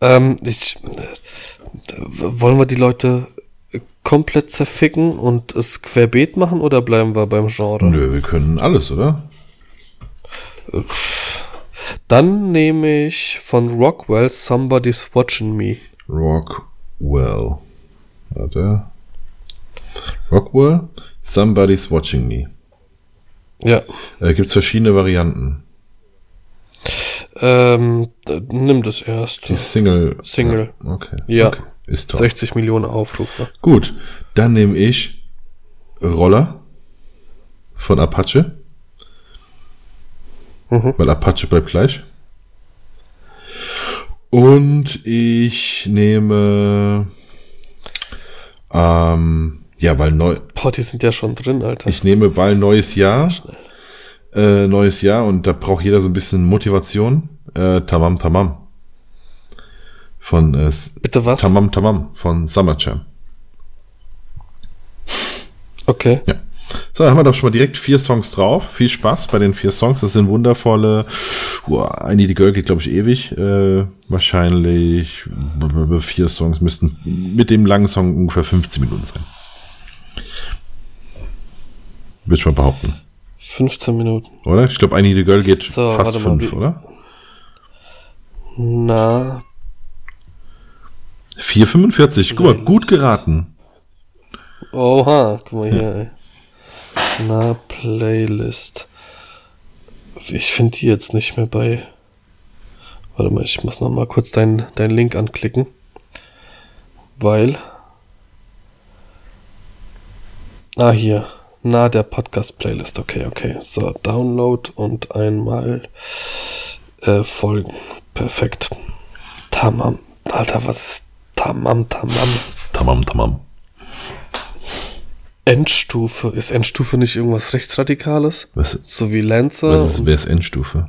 Ähm, ich, äh, wollen wir die Leute komplett zerficken und es querbeet machen oder bleiben wir beim Genre? Nö, wir können alles, oder? Dann nehme ich von Rockwell Somebody's Watching Me. Rockwell. Warte. Rockwell, Somebody's Watching Me. Ja. Äh, Gibt es verschiedene Varianten. Ähm, nimm das erst. Die Single. Single. Ja, okay. Ja. Okay. Ist toll. 60 Millionen Aufrufe. Gut. Dann nehme ich Roller von Apache. Mhm. Weil Apache bleibt gleich. Und ich nehme. Ähm, ja, weil neu. Boah, die sind ja schon drin, Alter. Ich nehme, weil neues Jahr. Äh, neues Jahr und da braucht jeder so ein bisschen Motivation. Äh, tamam Tamam. Von äh, Bitte was? Tamam Tamam von Summer Jam. Okay. Ja. So, dann haben wir doch schon mal direkt vier Songs drauf. Viel Spaß bei den vier Songs. Das sind wundervolle. Uah, Need a Girl geht, glaube ich, ewig. Äh, wahrscheinlich vier Songs müssten mit dem langen Song ungefähr 15 Minuten sein. Würde ich mal behaupten. 15 Minuten. Oder? Ich glaube, a Girl geht So, fast warte mal, fünf, wie- oder? Na, 4,45. Guck mal, gut geraten. oha, guck mal hier, ey. Na, Playlist. Ich finde die jetzt nicht mehr bei. Warte mal, ich muss noch mal kurz deinen dein Link anklicken. Weil. Ah, hier. Na, der Podcast-Playlist. Okay, okay. So, Download und einmal äh, folgen. Perfekt. Tamam. Alter, was ist Tamam, Tamam? Tamam, tamam. Endstufe. Ist Endstufe nicht irgendwas Rechtsradikales? Was, So wie Lancer? was ist, wer ist Endstufe?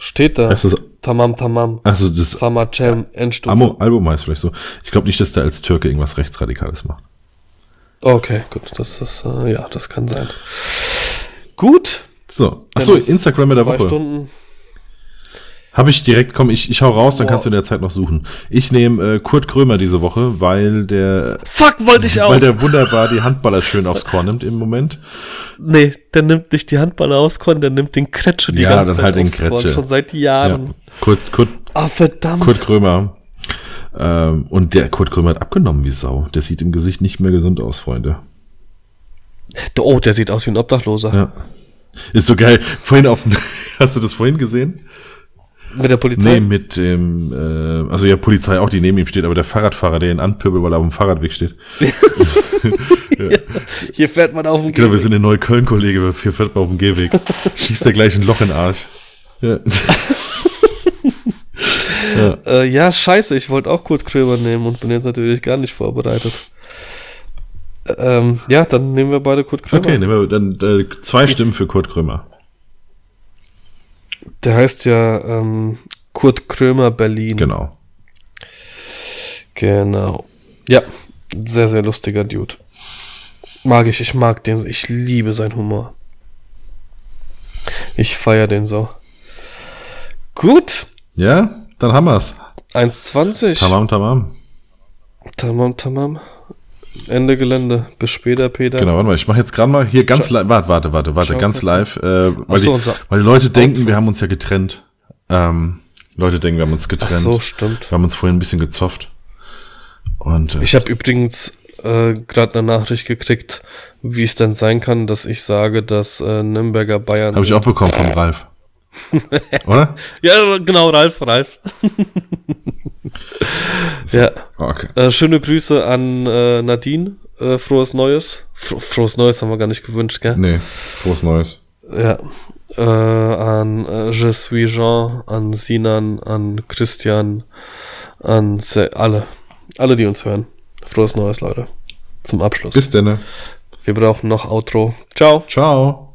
steht da. Heißt das, Tamam, Tamam. achso, das Jam, Endstufe. Album heißt vielleicht so. Ich glaube nicht, dass der als Türke irgendwas Rechtsradikales macht. Okay, gut. Das ist, äh, ja, das kann sein. Gut. So, achso, Instagram der zwei Woche. Stunden. Habe ich direkt, komm, ich, ich hau raus, dann Boah. kannst du in der Zeit noch suchen. Ich nehme äh, Kurt Krömer diese Woche, weil der, Fuck, wollte ich auch. weil der wunderbar die Handballer schön aufs Korn nimmt im Moment. nee, der nimmt nicht die Handballer aus Korn, der nimmt den Kretsche die Ja, ganze dann Zeit halt den aufs Korn, Kretsche. Schon seit Ja, Jahren. Kurt, Kurt, Ah, verdammt. Kurt Krömer. Ähm, und der Kurt Krömer hat abgenommen wie Sau. Der sieht im Gesicht nicht mehr gesund aus, Freunde. Oh, der sieht aus wie ein Obdachloser. Ja. Ist so geil. Vorhin auf hast du das vorhin gesehen? Mit der Polizei? Nee, mit dem, äh, also ja, Polizei auch, die neben ihm steht, aber der Fahrradfahrer, der ihn anpöbelt, weil er auf dem Fahrradweg steht. Hier fährt man auf dem Genau, wir sind in Neukölln, Kollege, hier fährt man auf dem Gehweg. Schießt der gleich ein Loch in den Arsch. Ja. Äh, ja, scheiße, ich wollte auch Kurt Krömer nehmen und bin jetzt natürlich gar nicht vorbereitet. Ähm, ja, dann nehmen wir beide Kurt Krömer. Okay, nehmen wir dann äh, zwei Stimmen für Kurt Krömer. Der heißt ja ähm, Kurt Krömer Berlin. Genau. Genau. Ja, sehr, sehr lustiger Dude. Mag ich, ich mag den, ich liebe seinen Humor. Ich feiere den so. Gut, Ja, dann haben wir's. 1,20. Tamam, tamam. Tamam, tamam. Ende Gelände. Bis später, Peter. Genau, warte mal, ich mache jetzt gerade mal hier ganz live, warte, warte, warte, warte, Ciao, ganz live, äh, weil, Ach so, die, weil die Leute denken, wir haben uns ja getrennt. Ähm, Leute denken, wir haben uns Ach getrennt. so, stimmt. Wir haben uns vorhin ein bisschen gezofft. Und äh, Ich habe übrigens äh, gerade eine Nachricht gekriegt, wie es denn sein kann, dass ich sage, dass äh, Nürnberger Bayern habe ich auch bekommen vom Ralf. Oder? Ja, genau, Ralf, Ralf. Ja, Okay. äh, schöne Grüße an äh, Nadine. Äh, frohes Neues. Fro frohes Neues haben wir gar nicht gewünscht, gell? Nee, frohes Neues. Ja. Äh, an äh, Je suis Jean, an Sinan, an Christian, an Se alle. Alle, die uns hören. Frohes Neues, Leute. Zum Abschluss. Bis denn. Wir brauchen noch Outro. Ciao. Ciao.